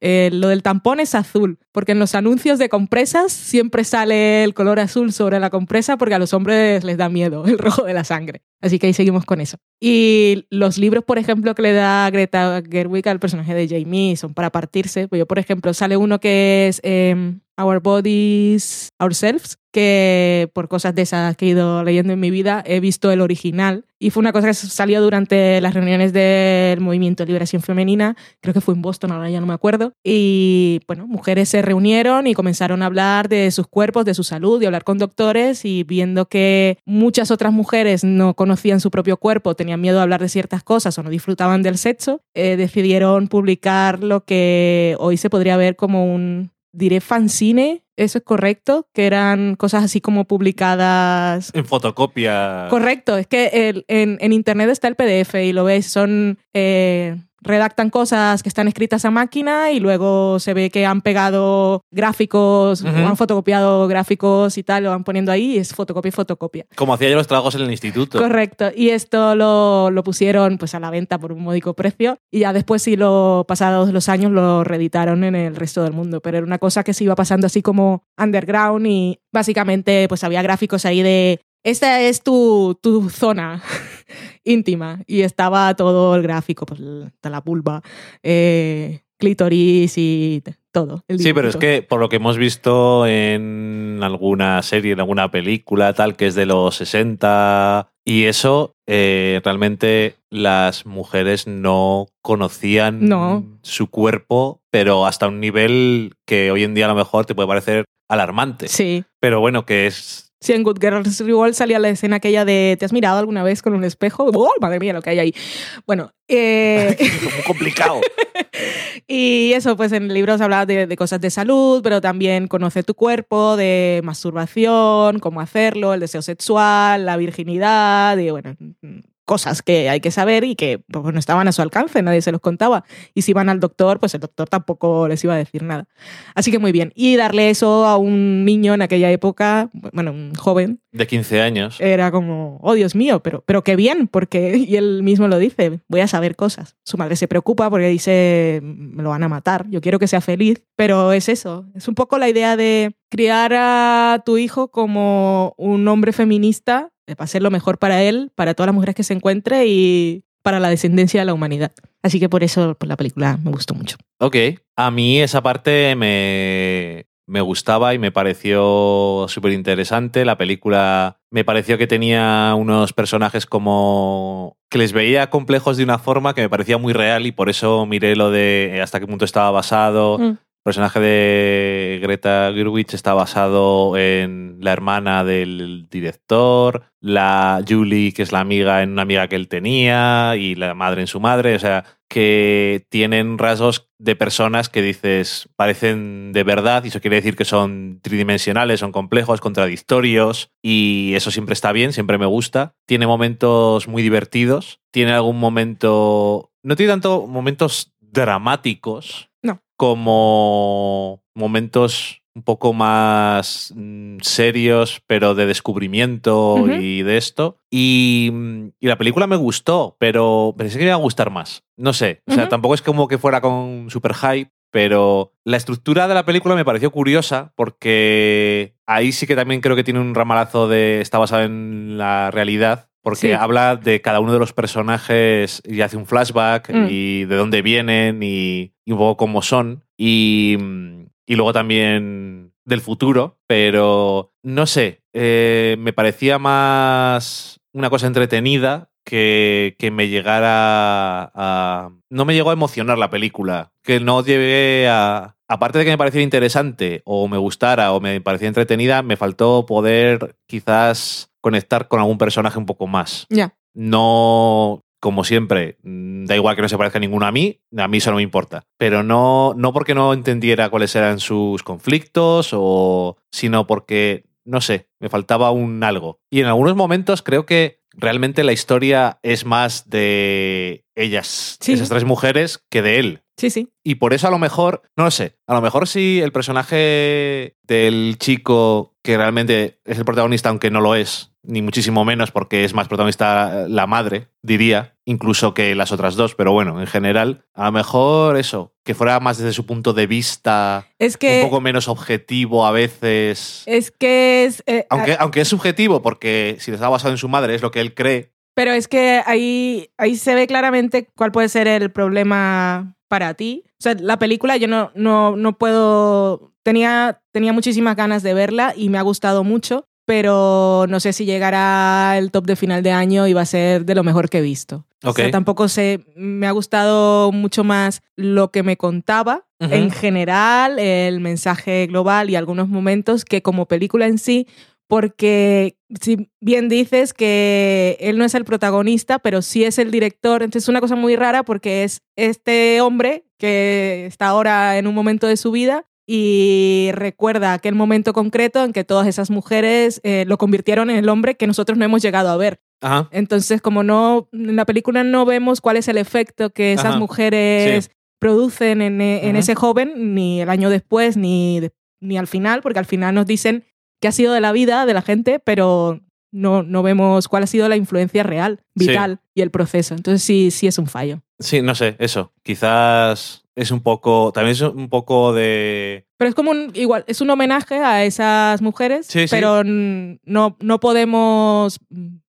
Speaker 2: eh, lo del tampón es azul, porque en los anuncios de compresas siempre sale el color azul sobre la compresa porque a los hombres les da miedo el rojo de la sangre. Así que ahí seguimos con eso. Y los libros, por ejemplo, que le da Greta Gerwig al personaje de Jamie son para partirse. Pues yo, por ejemplo, sale uno que es em, Our Bodies, Ourselves, que por cosas de esas que he ido leyendo en mi vida he visto el original. Y fue una cosa que salió durante las reuniones del Movimiento de Liberación Femenina, creo que fue en Boston, ahora ya no me acuerdo, y bueno, mujeres se reunieron y comenzaron a hablar de sus cuerpos, de su salud, y hablar con doctores y viendo que muchas otras mujeres no conocían su propio cuerpo, tenían miedo de hablar de ciertas cosas o no disfrutaban del sexo, eh, decidieron publicar lo que hoy se podría ver como un diré fanzine, eso es correcto, que eran cosas así como publicadas.
Speaker 1: En fotocopia.
Speaker 2: Correcto, es que el- en, en internet está el PDF y lo ves, son... eh, redactan cosas que están escritas a máquina y luego se ve que han pegado gráficos, o han fotocopiado gráficos y tal, lo van poniendo ahí y es fotocopia y fotocopia.
Speaker 1: Como hacía yo los trabajos en el instituto.
Speaker 2: Correcto. Y esto lo, lo pusieron pues a la venta por un módico precio y ya después, si lo pasados los años, lo reeditaron en el resto del mundo. Pero era una cosa que se iba pasando así como underground y básicamente pues había gráficos ahí de esta es tu, tu zona íntima y estaba todo el gráfico, pues la vulva, eh, clítoris y todo.
Speaker 1: Sí, pero es que por lo que hemos visto en alguna serie, en alguna película, tal, que es de los 60 y eso, eh, realmente las mujeres no conocían
Speaker 2: No.
Speaker 1: su cuerpo, pero hasta un nivel que hoy en día a lo mejor te puede parecer alarmante.
Speaker 2: Sí.
Speaker 1: Pero bueno, que es...
Speaker 2: Sí, en Good Girls Revolt salía la escena aquella de ¿te has mirado alguna vez con un espejo? ¡Oh, madre mía, lo que hay ahí! Bueno, eh, [LAUGHS]
Speaker 1: muy complicado. [LAUGHS]
Speaker 2: y eso, pues en el libro se hablaba de, de cosas de salud, pero también conoce tu cuerpo, de masturbación, cómo hacerlo, el deseo sexual, la virginidad, y bueno, cosas que hay que saber y que pues, no estaban a su alcance, nadie se los contaba. Y si iban al doctor, pues el doctor tampoco les iba a decir nada. Así que muy bien. Y darle eso a un niño en aquella época, bueno, un joven,
Speaker 1: De 15 años.
Speaker 2: era como, oh Dios mío, pero, pero qué bien, porque, [LAUGHS] y él mismo lo dice, voy a saber cosas. Su madre se preocupa porque dice, me lo van a matar, yo quiero que sea feliz, pero es eso, es un poco la idea de criar a tu hijo como un hombre feminista, eh, para ser lo mejor para él, para todas las mujeres que se encuentre y para la descendencia de la humanidad. Así que por eso pues, la película me gustó mucho.
Speaker 1: Ok. A mí esa parte me, me gustaba y me pareció súper interesante. La película me pareció que tenía unos personajes como que les veía complejos de una forma que me parecía muy real y por eso miré lo de hasta qué punto estaba basado.
Speaker 2: Mm.
Speaker 1: Personaje de Greta Gerwig está basado en la hermana del director, la Julie, que es la amiga en una amiga que él tenía, y la madre en su madre. O sea, que tienen rasgos de personas que dices parecen de verdad, y eso quiere decir que son tridimensionales, son complejos, contradictorios, y eso siempre está bien, siempre me gusta. Tiene momentos muy divertidos, tiene algún momento. No tiene tanto momentos dramáticos. Como momentos un poco más mm, serios, pero de descubrimiento y de esto. Y, mm, y la película me gustó, pero pensé que me iba a gustar más. No sé, o sea, tampoco es como que fuera con super hype, pero la estructura de la película me pareció curiosa porque ahí sí que también creo que tiene un ramalazo de está basado en la realidad. Porque
Speaker 2: Sí.
Speaker 1: habla de cada uno de los personajes y hace un flashback
Speaker 2: Mm.
Speaker 1: y de dónde vienen y, y un poco cómo son. Y, y luego también del futuro, pero no sé, eh, me parecía más una cosa entretenida que, que me llegara a... No me llegó a emocionar la película, que no llegué a... Aparte de que me pareciera interesante o me gustara o me parecía entretenida, me faltó poder quizás conectar con algún personaje un poco más.
Speaker 2: Ya.
Speaker 1: No como siempre, mm, da igual que no se parezca ninguno a mí, a mí eso no me importa. Pero no, no porque no entendiera cuáles eran sus conflictos, o, sino porque, no sé, me faltaba un algo. Y en algunos momentos creo que realmente la historia es más de ellas,
Speaker 2: Sí.
Speaker 1: esas tres mujeres, que de él.
Speaker 2: Sí, sí.
Speaker 1: Y por eso a lo mejor, no lo sé, a lo mejor si el personaje del chico que realmente es el protagonista, aunque no lo es, ni muchísimo menos porque es más protagonista la madre, diría, incluso que las otras dos, pero bueno, en general, a lo mejor eso, que fuera más desde su punto de vista,
Speaker 2: Es que.
Speaker 1: un poco menos objetivo a veces.
Speaker 2: Es que es. eh,
Speaker 1: Aunque, aunque es subjetivo, porque si está basado en su madre, es lo que él cree.
Speaker 2: Pero es que ahí, ahí se ve claramente cuál puede ser el problema para ti. O sea, la película yo no, no, no puedo... Tenía, tenía muchísimas ganas de verla y me ha gustado mucho, pero no sé si llegará el top de final de año y va a ser de lo mejor que he visto. O
Speaker 1: Ok.
Speaker 2: sea, tampoco sé, me ha gustado mucho más lo que me contaba
Speaker 1: Ujú.
Speaker 2: en general, el mensaje global y algunos momentos que como película en sí, porque si bien dices que él no es el protagonista, pero sí es el director, entonces es una cosa muy rara porque es este hombre que está ahora en un momento de su vida y recuerda aquel momento concreto en que todas esas mujeres eh, lo convirtieron en el hombre que nosotros no hemos llegado a ver.
Speaker 1: Ajá.
Speaker 2: Entonces, como no, en la película no vemos cuál es el efecto que esas
Speaker 1: Ajá,
Speaker 2: mujeres producen en, e- en ese joven, ni el año después, ni, ni al final, porque al final nos dicen qué ha sido de la vida de la gente, pero no, no vemos cuál ha sido la influencia real,
Speaker 1: Sí.
Speaker 2: vital y el proceso. Entonces sí, sí es un fallo.
Speaker 1: Sí, no sé, eso. Quizás es un poco, también es un poco de...
Speaker 2: Pero es como un, igual, es un homenaje a esas mujeres,
Speaker 1: Sí, sí.
Speaker 2: pero mm, no, no podemos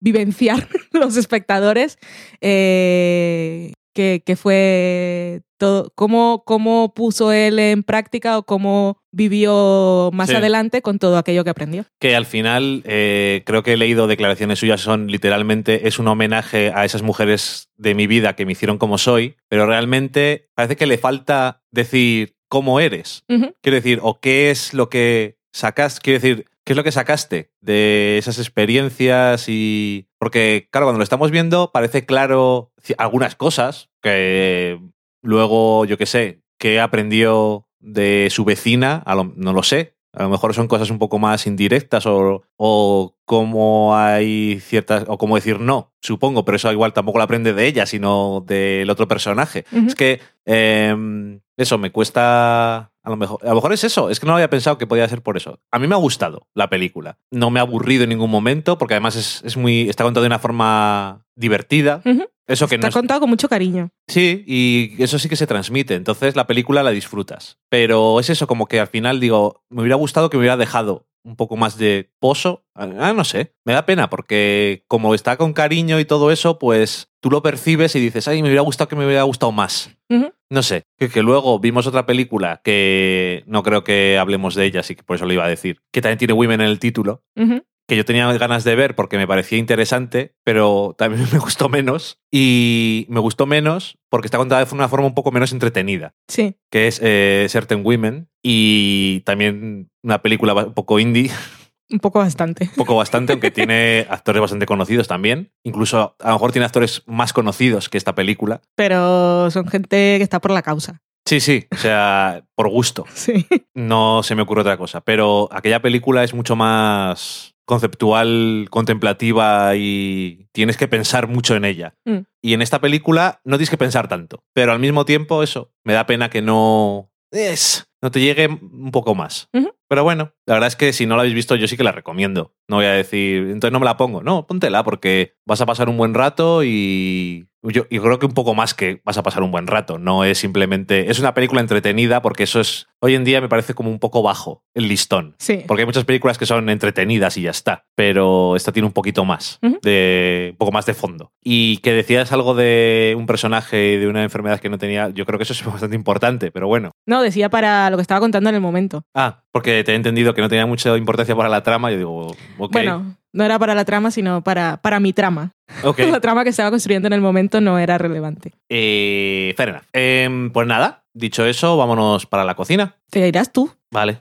Speaker 2: vivenciar [LAUGHS] los espectadores eh, que, que fue todo, cómo, cómo puso él en práctica o cómo vivió más
Speaker 1: Sí.
Speaker 2: adelante con todo aquello que aprendió.
Speaker 1: que al final eh, creo que he leído declaraciones suyas, son literalmente, es un homenaje a esas mujeres de mi vida que me hicieron como soy, pero realmente parece que le falta decir cómo eres. Quiero decir, o qué es lo que sacas, quiero decir, qué es lo que sacaste de esas experiencias y... Porque, claro, cuando lo estamos viendo parece claro algunas cosas que luego, yo qué sé, que aprendió de su vecina, a lo- no lo sé. A lo mejor son cosas un poco más indirectas o, o cómo hay ciertas, o cómo decir no, supongo, pero eso igual tampoco lo aprende de ella, sino del otro personaje. Es que eh, eso me cuesta. A lo, mejor, a lo mejor es eso, es que no había pensado que podía ser por eso. A mí me ha gustado la película. No me ha aburrido en ningún momento, porque además es, es muy. está contado de una forma divertida. Eso que no
Speaker 2: Está
Speaker 1: es-
Speaker 2: contado con mucho cariño.
Speaker 1: Sí, y eso sí que se transmite. Entonces la película la disfrutas. Pero es eso, como que al final digo, me hubiera gustado que me hubiera dejado un poco más de pozo. Ah, no sé. Me da pena porque como está con cariño y todo eso, pues tú lo percibes y dices, ay, me hubiera gustado que me hubiera gustado más.
Speaker 2: Ujú.
Speaker 1: No sé. Que, que luego vimos otra película que no creo que hablemos de ella, así que por eso lo iba a decir, que también tiene Women en el título,
Speaker 2: Ujú.
Speaker 1: Que yo tenía ganas de ver porque me parecía interesante, pero también [LAUGHS] me gustó menos. Y me gustó menos porque está contada de una forma un poco menos entretenida,
Speaker 2: Sí.
Speaker 1: que es eh, Certain Women. Y también una película un poco indie, [LAUGHS]
Speaker 2: Un poco bastante.
Speaker 1: un poco bastante, aunque tiene [LAUGHS] actores bastante conocidos también. Incluso a lo mejor tiene actores más conocidos que esta película.
Speaker 2: Pero son gente que está por la causa.
Speaker 1: Sí, sí, o sea, por gusto.
Speaker 2: Sí.
Speaker 1: No se me ocurre otra cosa. Pero aquella película es mucho más conceptual, contemplativa y tienes que pensar mucho en ella.
Speaker 2: Mm.
Speaker 1: Y en esta película no tienes que pensar tanto. Pero al mismo tiempo, eso, me da pena que no. Es, no te llegue un poco más. Pero bueno, la verdad es que si no la habéis visto, yo sí que la recomiendo. No voy a decir, entonces no me la pongo. No, póntela porque vas a pasar un buen rato y yo y creo que un poco más que vas a pasar un buen rato. No es simplemente. Es una película entretenida porque eso es. Hoy en día me parece como un poco bajo el listón.
Speaker 2: Sí.
Speaker 1: Porque hay muchas películas que son entretenidas y ya está. Pero esta tiene un poquito más. De, un poco más de fondo. Y que decías algo de un personaje y de una enfermedad que no tenía. Yo creo que eso es [LAUGHS] bastante importante, pero bueno.
Speaker 2: No, decía para lo que estaba contando en el momento.
Speaker 1: Ah, porque te he entendido que no tenía mucha importancia para la trama. Yo digo, ok.
Speaker 2: Bueno, no era para la trama, sino para, para mi trama.
Speaker 1: ok. [LAUGHS]
Speaker 2: La trama que estaba construyendo en el momento no era relevante.
Speaker 1: Eh, fair enough. Em, pues nada, Dicho eso, vámonos para la cocina.
Speaker 2: Te irás tú.
Speaker 1: Vale.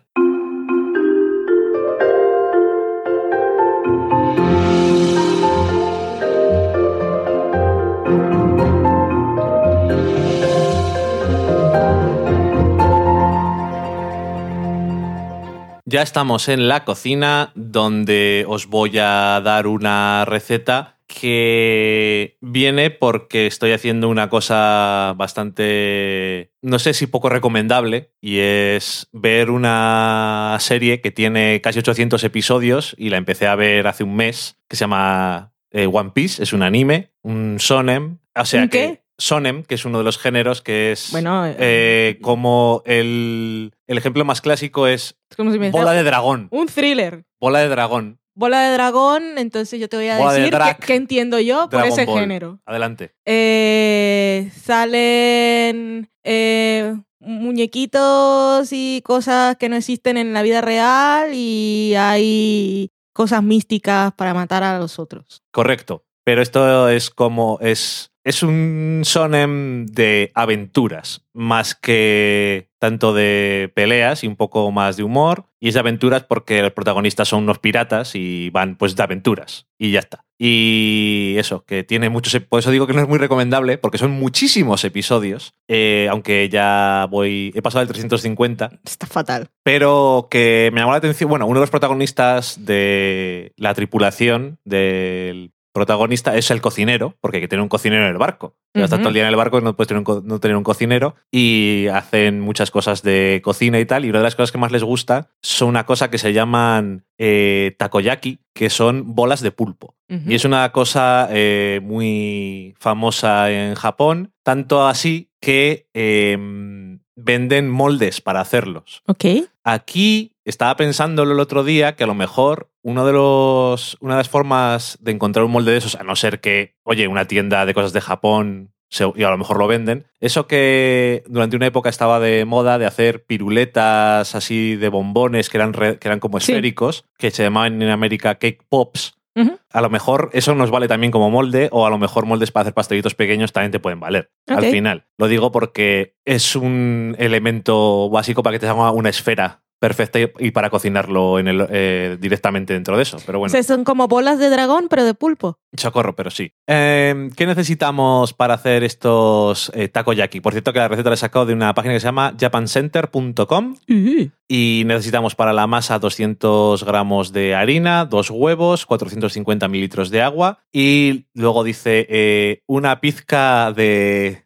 Speaker 1: Ya estamos en la cocina donde os voy a dar una receta que viene porque estoy haciendo una cosa bastante, no sé si poco recomendable, y es ver una serie que tiene casi 800 episodios y la empecé a ver hace un mes, que se llama eh, One Piece, es un anime, un sonem, o sea
Speaker 2: ¿Un
Speaker 1: que...
Speaker 2: qué?
Speaker 1: Sonem, que es uno de los géneros que es
Speaker 2: Bueno, eh,
Speaker 1: eh, como el, el ejemplo más clásico es
Speaker 2: es como si me
Speaker 1: bola de dragón.
Speaker 2: un thriller.
Speaker 1: Bola de dragón.
Speaker 2: Bola de dragón, entonces yo te voy a
Speaker 1: Bola de
Speaker 2: decir
Speaker 1: drag.
Speaker 2: qué, qué entiendo yo por ese
Speaker 1: Ball.
Speaker 2: género.
Speaker 1: Adelante.
Speaker 2: Eh, salen eh, muñequitos y cosas que no existen en la vida real y hay cosas místicas para matar a los otros.
Speaker 1: Correcto. Pero esto es como. Es, es un sonem de aventuras, más que tanto de peleas y un poco más de humor. Y es de aventuras porque los protagonistas son unos piratas y van pues de aventuras. Y ya está. Y eso, que tiene muchos. Por eso digo que no es muy recomendable, porque son muchísimos episodios. eh, aunque ya voy. He pasado el 350.
Speaker 2: Está fatal.
Speaker 1: pero que me llamó la atención. Bueno, uno de los protagonistas de la tripulación del protagonista es el cocinero, porque hay que tener un cocinero en el barco.
Speaker 2: Ujú.
Speaker 1: todo el día en el barco no puedes tener un, no tener un cocinero y hacen muchas cosas de cocina y tal. Y una de las cosas que más les gusta son una cosa que se llaman eh, takoyaki, que son bolas de pulpo. Y es una cosa eh, muy famosa en Japón, tanto así que eh, venden moldes para hacerlos.
Speaker 2: Ok.
Speaker 1: Aquí estaba pensándolo el otro día que a lo mejor uno de los, una de las formas de encontrar un molde de esos, a no ser que, oye, una tienda de cosas de Japón y a lo mejor lo venden, eso que durante una época estaba de moda de hacer piruletas así de bombones que eran, re- que eran como
Speaker 2: Sí.
Speaker 1: esféricos, que se llamaban en América cake pops. A lo mejor eso nos vale también como molde, o a lo mejor moldes para hacer pastelitos pequeños también te pueden valer. Al final. Lo digo porque es un elemento básico para que te haga una esfera perfecta y- para cocinarlo en el, eh, directamente dentro de eso. Pero
Speaker 2: O
Speaker 1: bueno,
Speaker 2: sea, son como bolas de dragón, pero de pulpo.
Speaker 1: socorro, pero sí. Eh, ¿Qué necesitamos para hacer estos eh, takoyaki? Por cierto, que la receta la he sacado de una página que se llama japancenter.com y necesitamos para la masa 200 gramos de harina, dos huevos, 450 mililitros de agua y luego dice eh, una pizca de,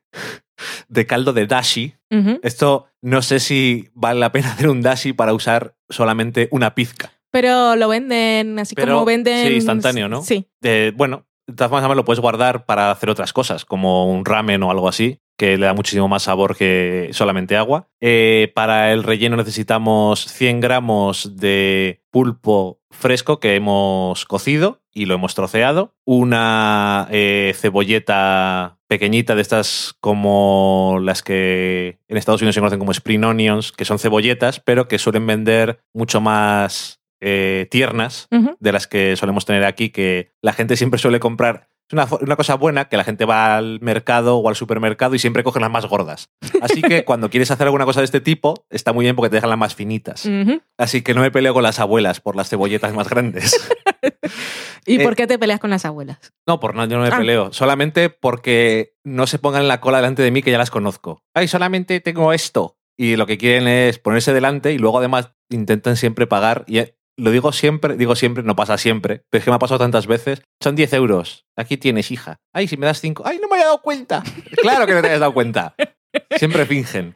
Speaker 1: de caldo de dashi. Esto no sé si vale la pena hacer un dashi para usar solamente una pizca.
Speaker 2: Pero lo venden así
Speaker 1: Pero,
Speaker 2: como venden.
Speaker 1: sí, instantáneo, ¿no?
Speaker 2: Sí.
Speaker 1: Eh, bueno, de todas formas lo puedes guardar para hacer otras cosas, como un ramen o algo así, que le da muchísimo más sabor que solamente agua. Eh, para el relleno necesitamos 100 gramos de pulpo fresco que hemos cocido y lo hemos troceado. Una eh, cebolleta pequeñita de estas como las que en Estados Unidos se conocen como spring onions, que son cebolletas, pero que suelen vender mucho más eh, tiernas de las que solemos tener aquí, que la gente siempre suele comprar. Es una, una cosa buena que la gente va al mercado o al supermercado y siempre coge las más gordas. Así que [LAUGHS] cuando quieres hacer alguna cosa de este tipo, está muy bien porque te dejan las más finitas. Así que no me peleo con las abuelas por las cebolletas más grandes. [LAUGHS]
Speaker 2: ¿Y
Speaker 1: Eh,
Speaker 2: por qué te peleas con las abuelas?
Speaker 1: No, por no, yo no me
Speaker 2: Ah.
Speaker 1: peleo. Solamente porque no se pongan la cola delante de mí que ya las conozco. Ay, solamente tengo esto. Y lo que quieren es ponerse delante y luego además intentan siempre pagar. Y lo digo siempre, digo siempre, no pasa siempre. Pero es que me ha pasado tantas veces. Son 10 euros. Aquí tienes, hija. Ay, si me das 5. Ay, no me había dado cuenta. claro que no te hayas dado cuenta. Siempre fingen.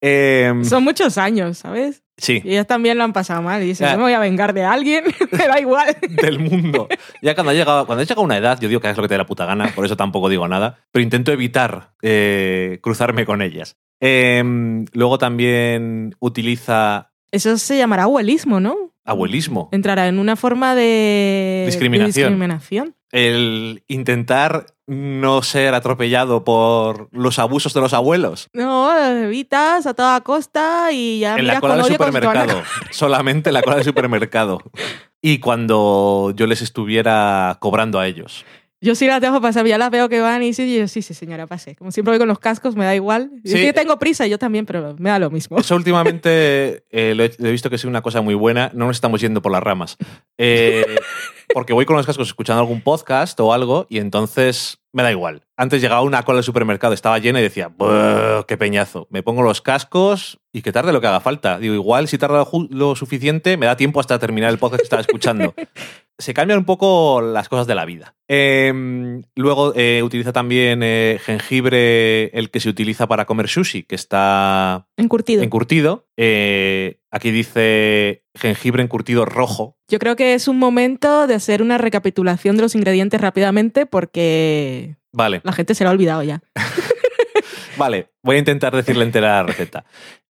Speaker 1: Em,
Speaker 2: Son muchos años, ¿sabes?
Speaker 1: sí.
Speaker 2: Y ellos también lo han pasado mal. Y dicen,
Speaker 1: Ya.
Speaker 2: yo me voy a vengar de alguien, [LAUGHS] me da igual.
Speaker 1: del mundo. Ya cuando he llegado, cuando he llegado a una edad, yo digo que es lo que te dé la puta gana, por eso tampoco digo nada, pero intento evitar eh, cruzarme con ellas. Em, luego también utiliza
Speaker 2: Eso se llamará abuelismo, ¿no?
Speaker 1: Abuelismo.
Speaker 2: Entrará en una forma de
Speaker 1: Discriminación.
Speaker 2: de discriminación.
Speaker 1: El intentar no ser atropellado por los abusos de los abuelos.
Speaker 2: No, evitas a toda costa y ya
Speaker 1: en la cola del supermercado. [LAUGHS] Solamente en la cola del supermercado. Y cuando yo les estuviera cobrando a ellos.
Speaker 2: Yo sí las dejo pasar, ya las veo que van y sí, yo sí, sí, señora, pase. Como siempre voy con los cascos, me da igual.
Speaker 1: Sí.
Speaker 2: sí tengo prisa, yo también, pero me da lo mismo.
Speaker 1: Eso últimamente eh, lo, he, lo he visto que es una cosa muy buena. No nos estamos yendo por las ramas. Eh, [LAUGHS] porque voy con los cascos escuchando algún podcast o algo y entonces me da igual. Antes llegaba una cola al supermercado, estaba llena y decía, "Buah, qué peñazo. Me pongo los cascos y que tarde lo que haga falta. Digo, igual si tarda ju- lo suficiente, me da tiempo hasta terminar el podcast que estaba escuchando. [LAUGHS] Se cambian un poco las cosas de la vida. Eh, luego eh, utiliza también eh, jengibre, el que se utiliza para comer sushi, que está
Speaker 2: Encurtido.
Speaker 1: encurtido. Eh, aquí dice jengibre encurtido rojo.
Speaker 2: Yo creo que es un momento de hacer una recapitulación de los ingredientes rápidamente porque
Speaker 1: Vale,
Speaker 2: la gente se lo ha olvidado ya. [LAUGHS]
Speaker 1: vale. Voy a intentar decirle entera la receta.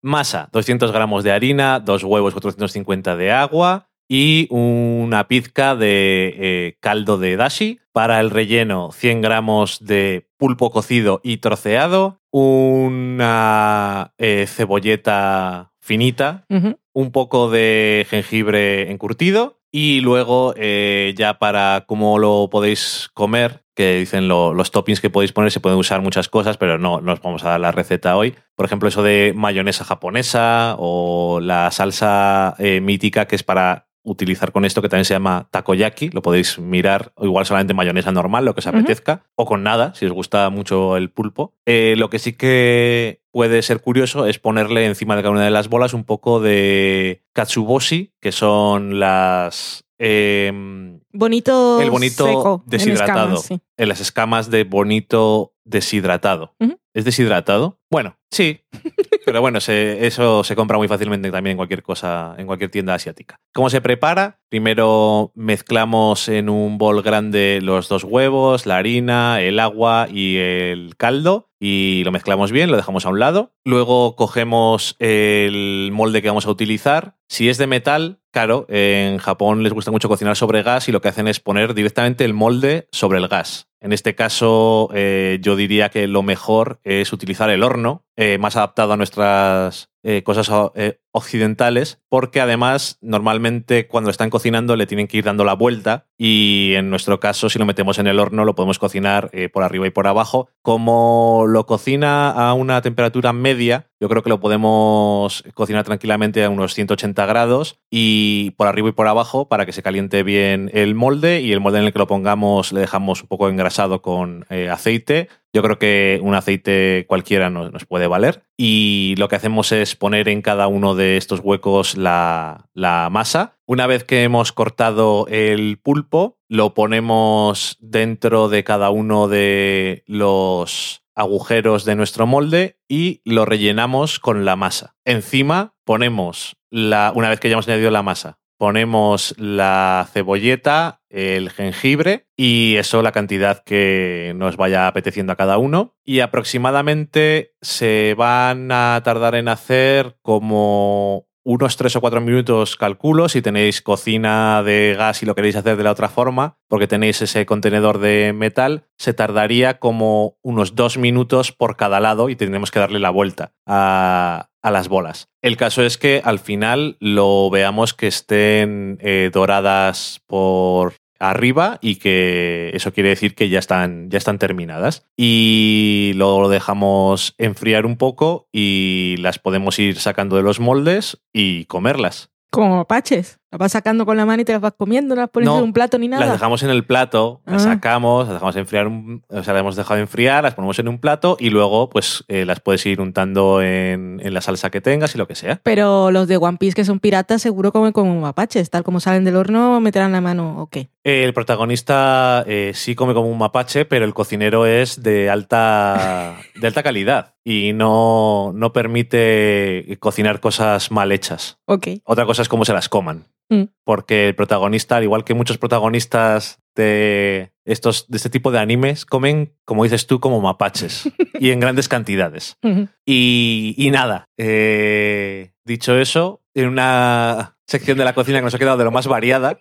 Speaker 1: Masa, 200 gramos de harina, dos huevos, 450 de agua y una pizca de eh, caldo de dashi. Para el relleno, 100 gramos de pulpo cocido y troceado, una eh, cebolleta finita, un poco de jengibre encurtido y luego eh, ya para cómo lo podéis comer, que dicen lo- los toppings que podéis poner, se pueden usar muchas cosas, pero no, no os vamos a dar la receta hoy. Por ejemplo, eso de mayonesa japonesa o la salsa eh, mítica que es para utilizar con esto que también se llama takoyaki, lo podéis mirar, o igual solamente mayonesa normal, lo que os apetezca, o con nada, si os gusta mucho el pulpo. Eh, lo que sí que puede ser curioso es ponerle encima de cada una de las bolas un poco de katsuboshi, que son las... em,
Speaker 2: Bonito,
Speaker 1: el bonito
Speaker 2: seco, en
Speaker 1: deshidratado.
Speaker 2: escamas, sí.
Speaker 1: en las escamas de bonito deshidratado. ¿Es deshidratado? Bueno, sí. [LAUGHS] Pero bueno, se- eso se compra muy fácilmente también en cualquier cosa, en cualquier tienda asiática. ¿Cómo se prepara? Primero mezclamos en un bol grande los dos huevos, la harina, el agua y el caldo y lo mezclamos bien, lo dejamos a un lado. Luego cogemos el molde que vamos a utilizar. Si es de metal, claro, en Japón les gusta mucho cocinar sobre gas y lo que hacen es poner directamente el molde sobre el gas. En este caso, eh, yo diría que lo mejor es utilizar el horno, eh, más adaptado a nuestras eh, cosas eh, occidentales, porque además normalmente cuando están cocinando le tienen que ir dando la vuelta y en nuestro caso, si lo metemos en el horno, lo podemos cocinar eh, por arriba y por abajo. Como lo cocina a una temperatura media, yo creo que lo podemos cocinar tranquilamente a unos 180 grados y por arriba y por abajo para que se caliente bien el molde y el molde en el que lo pongamos le dejamos un poco engrasado con aceite. Yo creo que un aceite cualquiera nos, nos puede valer. Y lo que hacemos es poner en cada uno de estos huecos la, la masa. Una vez que hemos cortado el pulpo, lo ponemos dentro de cada uno de los agujeros de nuestro molde y lo rellenamos con la masa. Encima ponemos la, una vez que ya hemos añadido la masa, ponemos la cebolleta, el jengibre y eso la cantidad que nos vaya apeteciendo a cada uno. Y aproximadamente se van a tardar en hacer como unos 3 o 4 minutos, calculo, si tenéis cocina de gas y lo queréis hacer de la otra forma, porque tenéis ese contenedor de metal, se tardaría como unos 2 minutos por cada lado y tendremos que darle la vuelta a, a las bolas. El caso es que al final lo veamos que estén eh, doradas por arriba y que eso quiere decir que ya están, ya están terminadas. Y lo dejamos enfriar un poco y las podemos ir sacando de los moldes y comerlas.
Speaker 2: Como mapaches. Las vas sacando con la mano y te las vas comiendo, no las pones
Speaker 1: No,
Speaker 2: en un plato ni nada.
Speaker 1: Las dejamos en el plato, las
Speaker 2: Ah.
Speaker 1: sacamos, las dejamos enfriar, o sea, las hemos dejado enfriar, las ponemos en un plato y luego pues eh, las puedes ir untando en, en la salsa que tengas y lo que sea.
Speaker 2: Pero los de One Piece que son piratas seguro comen como mapaches. Tal como salen del horno, meterán la mano o qué.
Speaker 1: El protagonista eh, sí come como un mapache, pero el cocinero es de alta, de alta calidad y no, no permite cocinar cosas mal hechas. Otra cosa es cómo se las coman.
Speaker 2: Mm.
Speaker 1: Porque el protagonista, al igual que muchos protagonistas de estos de este tipo de animes, comen, como dices tú, como mapaches [LAUGHS] y en grandes cantidades. Y, y nada, eh, dicho eso, en una sección de la cocina que nos ha quedado de lo más variada,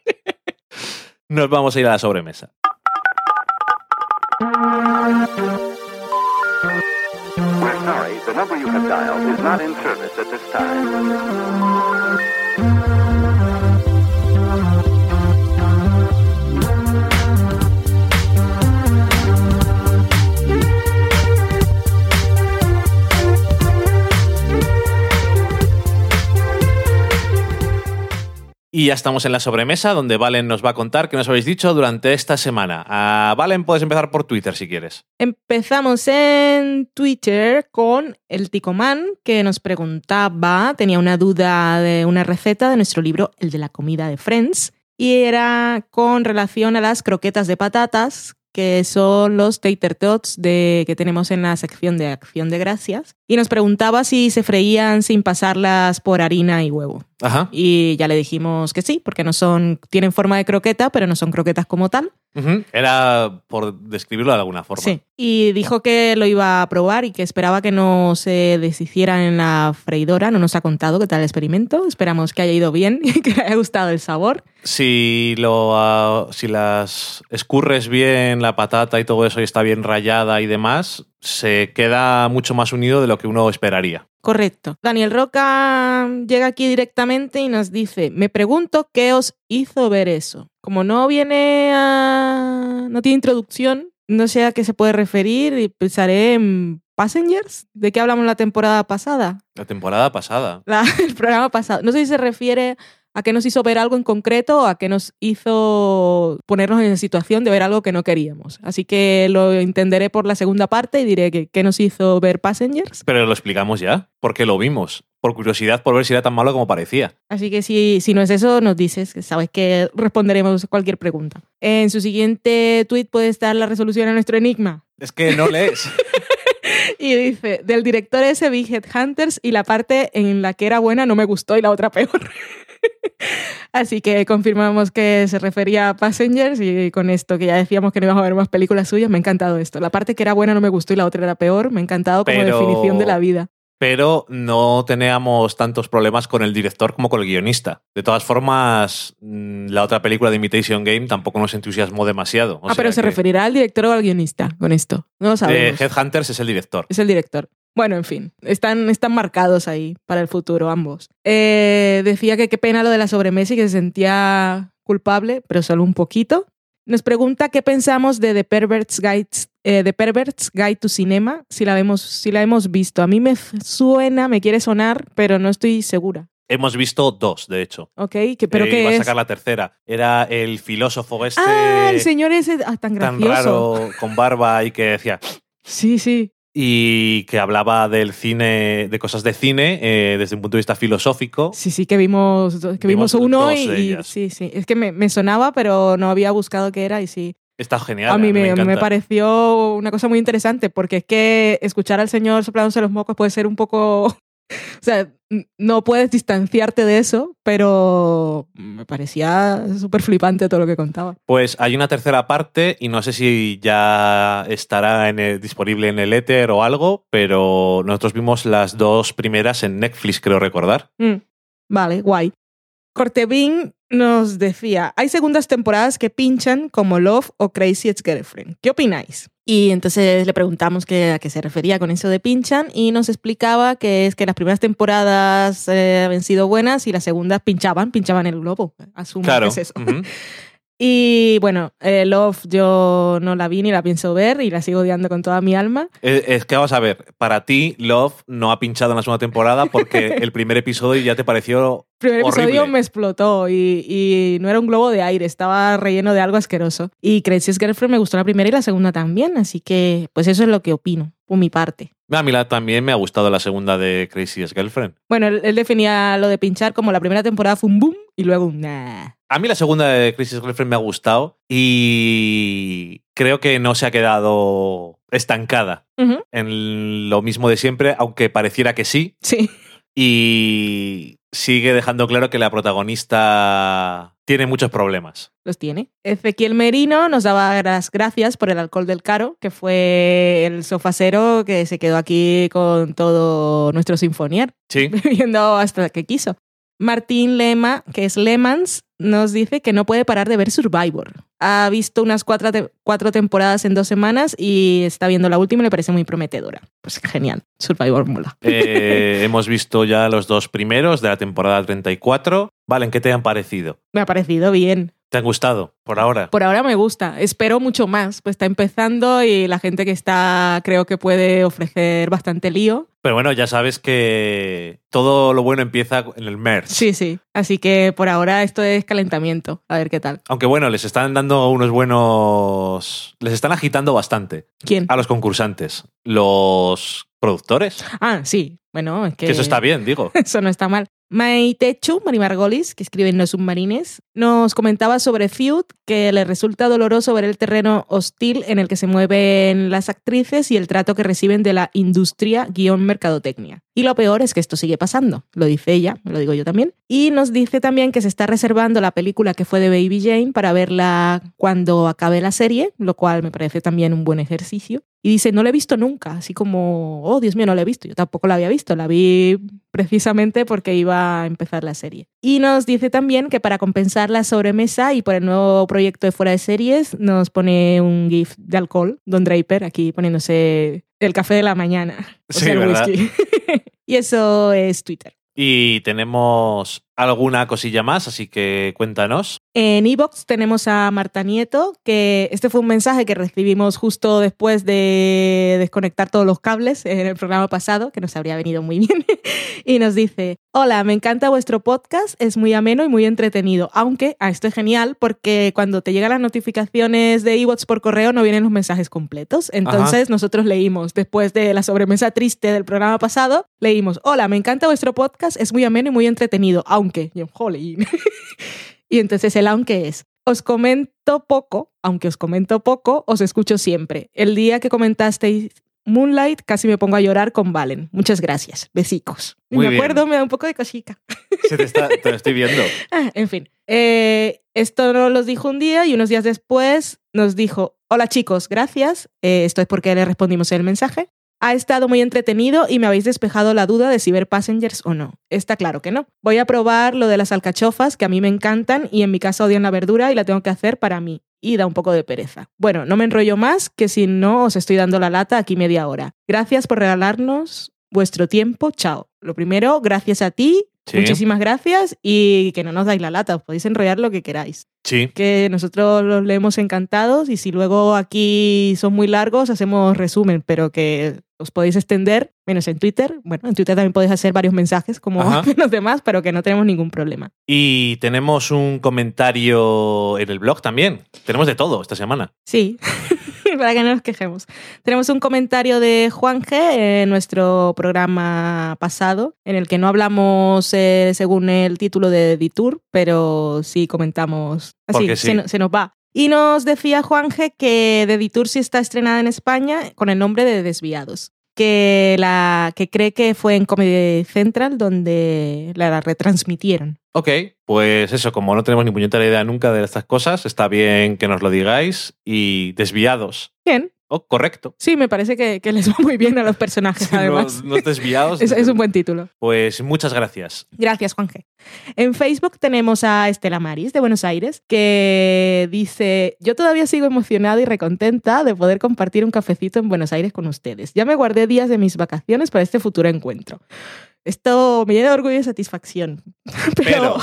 Speaker 1: [LAUGHS] nos vamos a ir a la sobremesa.
Speaker 5: We're sorry, the number you have dialed is not in service at this time.
Speaker 1: Y ya estamos en la sobremesa, donde Valen nos va a contar qué nos habéis dicho durante esta semana. Ah, Valen, puedes empezar por Twitter si quieres.
Speaker 2: Empezamos en Twitter con el Ticoman que nos preguntaba, tenía una duda de una receta de nuestro libro, el de la comida de Friends, y era con relación a las croquetas de patatas, que son los tater tots de, que tenemos en la sección de acción de gracias, y nos preguntaba si se freían sin pasarlas por harina y huevo.
Speaker 1: Ajá.
Speaker 2: Y ya le dijimos que sí, porque no son, tienen forma de croqueta, pero no son croquetas como tal.
Speaker 1: Era por describirlo de alguna forma.
Speaker 2: Sí. Y dijo que lo iba a probar y que esperaba que no se deshicieran en la freidora. No nos ha contado qué tal el experimento. Esperamos que haya ido bien [LAUGHS] y que le haya gustado el sabor.
Speaker 1: Si, lo, ah, si las escurres bien, la patata y todo eso y está bien rayada y demás, se queda mucho más unido de lo que uno esperaría.
Speaker 2: Correcto. Daniel Roca llega aquí directamente y nos dice, me pregunto qué os hizo ver eso. Como no viene a... no tiene introducción, no sé a qué se puede referir y pensaré en Passengers. ¿De qué hablamos la temporada pasada?
Speaker 1: La temporada pasada. [LAUGHS]
Speaker 2: La- el programa pasado. No sé si se refiere a qué nos hizo ver algo en concreto o a qué nos hizo ponernos en situación de ver algo que no queríamos. Así que lo entenderé por la segunda parte y diré que qué nos hizo ver Passengers.
Speaker 1: Pero lo explicamos ya, porque lo vimos. Por curiosidad, por ver si era tan malo como parecía.
Speaker 2: Así que si, si no es eso, nos dices, que sabes que responderemos cualquier pregunta. En su siguiente tweet puede estar la resolución a nuestro enigma.
Speaker 1: Es que no lees. [LAUGHS]
Speaker 2: Y dice, del director ese vi Headhunters y la parte en la que era buena no me gustó y la otra peor. [LAUGHS] Así que confirmamos que se refería a Passengers y con esto que ya decíamos que no íbamos a ver más películas suyas, me ha encantado esto. La parte que era buena no me gustó y la otra era peor, me ha encantado como
Speaker 1: Pero-
Speaker 2: definición de la vida.
Speaker 1: Pero no teníamos tantos problemas con el director como con el guionista. De todas formas, mm, la otra película de Imitation Game tampoco nos entusiasmó demasiado. O
Speaker 2: ah, pero se
Speaker 1: que-
Speaker 2: referirá al director o al guionista con esto. No lo
Speaker 1: de
Speaker 2: sabemos.
Speaker 1: Headhunters es el director.
Speaker 2: Es el director. Bueno, en fin, están, están marcados ahí para el futuro ambos. Eh, decía que qué pena lo de la sobremesa y que se sentía culpable, pero solo un poquito. Nos pregunta qué pensamos de The Pervert's Guide, eh, The Pervert's Guide to Cinema, si la, vemos, si la hemos visto. A mí me suena, me quiere sonar, pero no estoy segura.
Speaker 1: Hemos visto dos, de hecho.
Speaker 2: ¿Ok? ¿Qué- ¿Pero
Speaker 1: Eh,
Speaker 2: qué
Speaker 1: iba a sacar la tercera. Era el filósofo este
Speaker 2: Ah, el señor ese ah, tan
Speaker 1: tan
Speaker 2: gracioso.
Speaker 1: raro, con barba y que decía...
Speaker 2: Sí, sí.
Speaker 1: Y que hablaba del cine, de cosas de cine, eh, desde un punto de vista filosófico.
Speaker 2: Sí, sí, que vimos, que
Speaker 1: Vimos
Speaker 2: vimos uno y, y- sí, sí. Es que me, me sonaba, pero no había buscado qué era y sí.
Speaker 1: Está genial.
Speaker 2: A mí me, me pareció una cosa muy interesante porque es que escuchar al señor soplándose los mocos puede ser un poco... [LAUGHS] O sea, no puedes distanciarte de eso, pero me parecía súper flipante todo lo que contaba.
Speaker 1: Pues hay una tercera parte y no sé si ya estará en el- disponible en el éter o algo, pero nosotros vimos las dos primeras en Netflix, creo recordar.
Speaker 2: Mm, vale, guay. Cortevin nos decía, hay segundas temporadas que pinchan como Love o Crazy Ex-Girlfriend. ¿Qué opináis? Y entonces le preguntamos qué- a qué se refería con eso de pinchan y nos explicaba que es que las primeras temporadas eh, habían sido buenas y las segundas pinchaban, pinchaban el globo. Asumo
Speaker 1: Claro.
Speaker 2: que es eso.
Speaker 1: ujú. [LAUGHS]
Speaker 2: Y bueno, eh, Love yo no la vi ni la pienso ver y la sigo odiando con toda mi alma.
Speaker 1: Es, es que vamos a ver, para ti Love no ha pinchado en la segunda temporada porque [LAUGHS] el primer episodio ya te pareció
Speaker 2: El primer
Speaker 1: horrible.
Speaker 2: episodio me explotó y, y no era un globo de aire, estaba relleno de algo asqueroso. Y Crazy Girlfriend me gustó la primera y la segunda también, así que pues eso es lo que opino, por mi parte.
Speaker 1: A mí la- también me ha gustado la segunda de Crazy Girlfriend.
Speaker 2: Bueno, él, él definía lo de pinchar como la primera temporada fue un boom y luego un nah.
Speaker 1: A mí la segunda de Crazy Girlfriend me ha gustado y creo que no se ha quedado estancada en lo mismo de siempre, aunque pareciera que sí.
Speaker 2: Sí.
Speaker 1: Y sigue dejando claro que la protagonista tiene muchos problemas.
Speaker 2: los tiene. Ezequiel Merino nos daba las gracias por el alcohol del caro, que fue el sofacero que se quedó aquí con todo nuestro sinfonier,
Speaker 1: Sí. [LAUGHS]
Speaker 2: bebiendo hasta que quiso. Martín Lema, que es Lemans, nos dice que no puede parar de ver Survivor. Ha visto unas cuatro, te- cuatro temporadas en dos semanas y está viendo la última y le parece muy prometedora. Pues genial, Survivor mola.
Speaker 1: Eh, [LAUGHS] hemos visto ya los dos primeros de la temporada 34. Vale, ¿en qué te han parecido?
Speaker 2: Me ha parecido bien.
Speaker 1: ¿Te han gustado por ahora?
Speaker 2: Por ahora me gusta. Espero mucho más. Pues está empezando y la gente que está creo que puede ofrecer bastante lío.
Speaker 1: Pero bueno, ya sabes que todo lo bueno empieza en el merch.
Speaker 2: Sí, sí. Así que por ahora esto es calentamiento. A ver qué tal.
Speaker 1: Aunque bueno, les están dando unos buenos... Les están agitando bastante
Speaker 2: ¿Quién?
Speaker 1: a los concursantes. Los productores.
Speaker 2: Ah, sí. Bueno, es que...
Speaker 1: Que eso está bien, digo. [LAUGHS]
Speaker 2: Eso no está mal. Maitechu Marimargolis, que escribe en Los Submarines, nos comentaba sobre Feud, que le resulta doloroso ver el terreno hostil en el que se mueven las actrices y el trato que reciben de la industria guion mercadotecnia. Y lo peor es que esto sigue pasando, lo dice ella, lo digo yo también. Y nos dice también que se está reservando la película que fue de Baby Jane para verla cuando acabe la serie, lo cual me parece también un buen ejercicio. Y dice, no la he visto nunca, así como, oh, Dios mío, no la he visto. Yo tampoco la había visto, la vi precisamente porque iba a empezar la serie. Y nos dice también que para compensar la sobremesa y por el nuevo proyecto de fuera de series, nos pone un GIF de alcohol, Don Draper, aquí poniéndose el café de la mañana. O
Speaker 1: Sí,
Speaker 2: sea, el
Speaker 1: ¿verdad?
Speaker 2: whisky. [LAUGHS] y eso es Twitter.
Speaker 1: Y tenemos alguna cosilla más, así que cuéntanos.
Speaker 2: En Evox tenemos a Marta Nieto, que este fue un mensaje que recibimos justo después de desconectar todos los cables en el programa pasado, que nos habría venido muy [LAUGHS] bien, y nos dice, hola, me encanta vuestro podcast, es muy ameno y muy entretenido, aunque, ah, esto es genial porque cuando te llegan las notificaciones de Evox por correo no vienen los mensajes completos, entonces nosotros leímos, después de la sobremesa triste del programa pasado, leímos, hola, me encanta vuestro podcast, es muy ameno y muy entretenido, aunque, y yo, jolín. [LAUGHS] Y entonces el aunque es, os comento poco, aunque os comento poco, os escucho siempre. El día que comentasteis Moonlight casi me pongo a llorar con Valen. Muchas gracias. Besicos. Y
Speaker 1: Muy
Speaker 2: me
Speaker 1: bien.
Speaker 2: acuerdo, me da un poco de cosica.
Speaker 1: Se te, está- te lo estoy viendo. [LAUGHS]
Speaker 2: Ah, en fin, Eh, esto nos lo dijo un día y unos días después nos dijo, hola chicos, gracias. Eh, esto es porque le respondimos el mensaje. Ha estado muy entretenido y me habéis despejado la duda de si ver Passengers o no. Está claro que no. Voy a probar lo de las alcachofas, que a mí me encantan y en mi casa odian la verdura y la tengo que hacer para mí. Y da un poco de pereza. Bueno, no me enrollo más, que si no os estoy dando la lata aquí media hora. Gracias por regalarnos vuestro tiempo. Chao. Lo primero, gracias a ti.
Speaker 1: Sí.
Speaker 2: Muchísimas gracias y que no nos dais la lata, os podéis enrollar lo que queráis.
Speaker 1: Sí.
Speaker 2: Que nosotros los leemos encantados y si luego aquí son muy largos, hacemos resumen, pero que os podéis extender, menos en Twitter. Bueno, en Twitter también podéis hacer varios mensajes como
Speaker 1: Ajá. [LAUGHS]
Speaker 2: los demás, pero que no tenemos ningún problema.
Speaker 1: Y tenemos un comentario en el blog también. Tenemos de todo esta semana.
Speaker 2: Sí, [LAUGHS] para que no nos quejemos. Tenemos un comentario de Juan G en nuestro programa pasado, en el que no hablamos eh, según el título de Detour, pero sí comentamos así,
Speaker 1: sí.
Speaker 2: se, no- se nos va. Y nos decía Juan G que The Detour sí está estrenada en España con el nombre de Desviados. Que, la, que cree que fue en Comedy Central donde la retransmitieron.
Speaker 1: Ok, pues eso, como no tenemos ni puñetera idea nunca de estas cosas, está bien que nos lo digáis y desviados.
Speaker 2: Bien,
Speaker 1: Oh, correcto.
Speaker 2: sí, me parece que, que les va muy bien a los [LAUGHS] personajes, además.
Speaker 1: No, no desviados. [LAUGHS]
Speaker 2: es, es un buen título.
Speaker 1: Pues muchas gracias.
Speaker 2: Gracias, Juan G. En Facebook tenemos a Estela Maris de Buenos Aires que dice, yo todavía sigo emocionada y recontenta de poder compartir un cafecito en Buenos Aires con ustedes. Ya me guardé días de mis vacaciones para este futuro encuentro. Esto me llena de orgullo y satisfacción. [LAUGHS] Pero,
Speaker 1: Pero-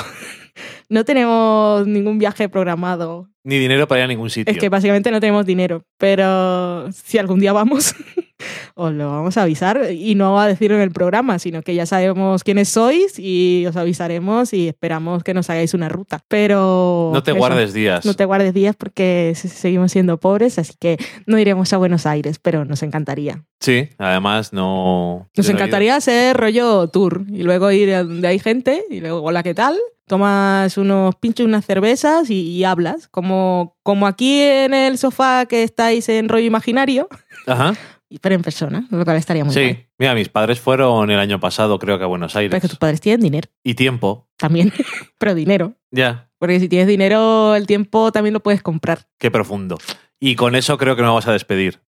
Speaker 1: [LAUGHS]
Speaker 2: no tenemos ningún viaje programado.
Speaker 1: Ni dinero para ir a ningún sitio.
Speaker 2: Es que básicamente no tenemos dinero. Pero si algún día vamos, [LAUGHS] os lo vamos a avisar y no a decirlo en el programa, sino que ya sabemos quiénes sois y os avisaremos y esperamos que nos hagáis una ruta. Pero
Speaker 1: no te
Speaker 2: eso,
Speaker 1: guardes días.
Speaker 2: No te guardes días porque se- seguimos siendo pobres, así que no iremos a Buenos Aires, pero nos encantaría.
Speaker 1: Sí, además no.
Speaker 2: Nos encantaría hacer rollo tour y luego ir a donde hay gente y luego, hola, ¿qué tal? Tomas unos pinchos, unas cervezas y, y hablas. Como, como aquí en el sofá que estáis en rollo imaginario.
Speaker 1: Ajá.
Speaker 2: pero en persona, lo cual estaría muy bien.
Speaker 1: Sí. Mira, mis padres fueron el año pasado, creo que a Buenos Aires.
Speaker 2: Pero es que tus padres tienen dinero
Speaker 1: Y tiempo.
Speaker 2: también, [LAUGHS] pero dinero.
Speaker 1: Ya.
Speaker 2: Porque si tienes dinero, el tiempo también lo puedes comprar.
Speaker 1: Qué profundo. Y con eso creo que nos vamos a despedir.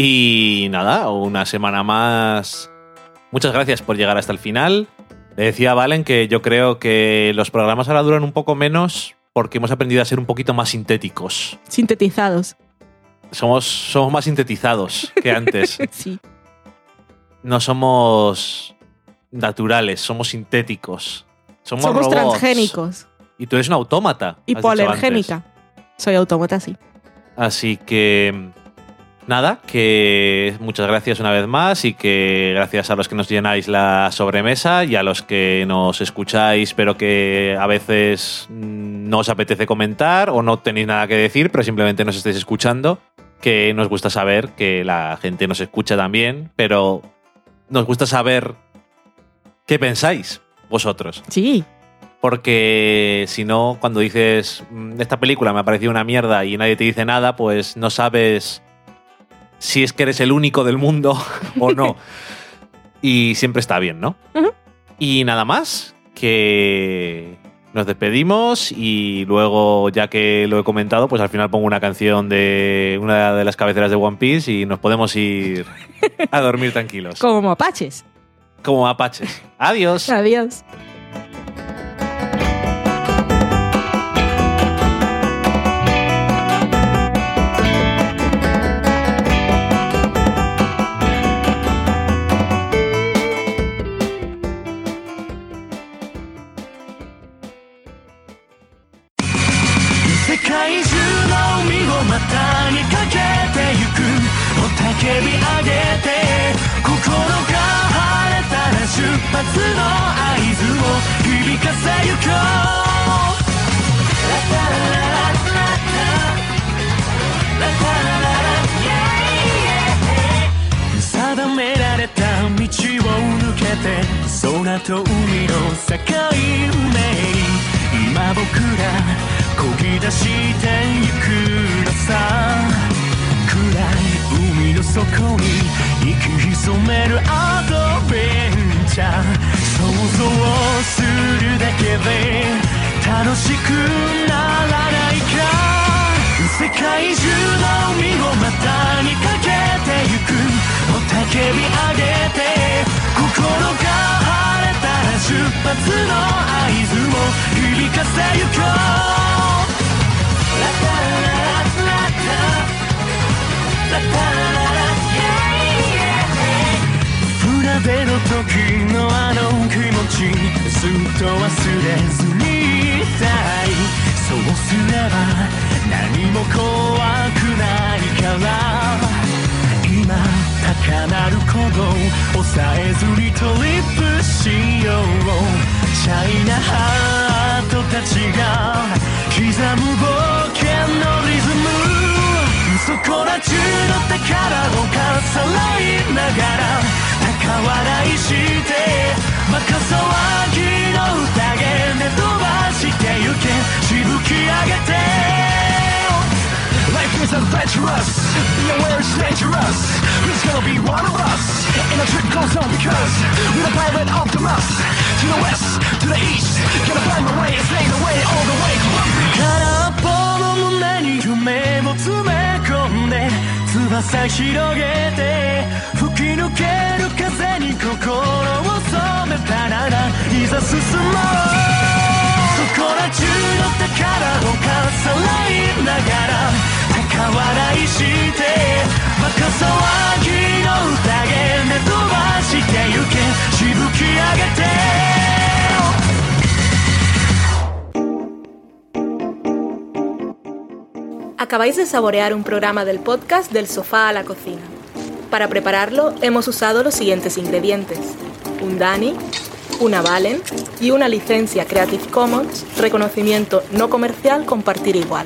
Speaker 1: Y nada, una semana más. Muchas gracias por llegar hasta el final. Le decía a Valen que yo creo que los programas ahora duran un poco menos porque hemos aprendido a ser un poquito más sintéticos.
Speaker 2: Sintetizados.
Speaker 1: Somos, somos más sintetizados que antes. [LAUGHS]
Speaker 2: Sí.
Speaker 1: No somos naturales, somos sintéticos. Somos,
Speaker 6: Somos
Speaker 1: robots.
Speaker 6: transgénicos.
Speaker 1: Y tú eres un autómata. has dicho
Speaker 6: Hipoalergénica. Soy autómata, sí.
Speaker 1: Así que nada, que muchas gracias una vez más y que gracias a los que nos llenáis la sobremesa y a los que nos escucháis, pero que a veces mm, no os apetece comentar o no tenéis nada que decir, pero simplemente nos estáis escuchando, que nos gusta saber que la gente nos escucha también, pero nos gusta saber qué pensáis vosotros.
Speaker 6: Sí.
Speaker 1: Porque si no, cuando dices, "Mm, esta película me ha parecido una mierda y nadie te dice nada, pues no sabes si es que eres el único del mundo [LAUGHS] o no. y siempre está bien, ¿no? Y nada más, que nos despedimos y luego, ya que lo he comentado, pues al final pongo una canción de una de las cabeceras de One Piece y nos podemos ir a dormir tranquilos.
Speaker 6: Como mapaches.
Speaker 1: Como apaches. Adiós.
Speaker 6: Adiós.
Speaker 7: Life is adventurous, be aware it's dangerous. Who's gonna be one of us? In a trickle zone because we're the pirate Optimus. To the west, to the east, gonna find my way and stay the way all the way. 空っぽの胸に夢を詰め込んで翼広げて吹き抜ける風に心を染めたならいざ進もうそこら中の宝をかさらいながら 高笑いしてバカ騒ぎの宴で飛ばしてゆけしぶき上げて
Speaker 2: Acabáis de saborear un programa del podcast Del sofá a la cocina. Para prepararlo hemos usado los siguientes ingredientes. Un Dani, una Valen y una licencia Creative Commons, reconocimiento no comercial compartir igual.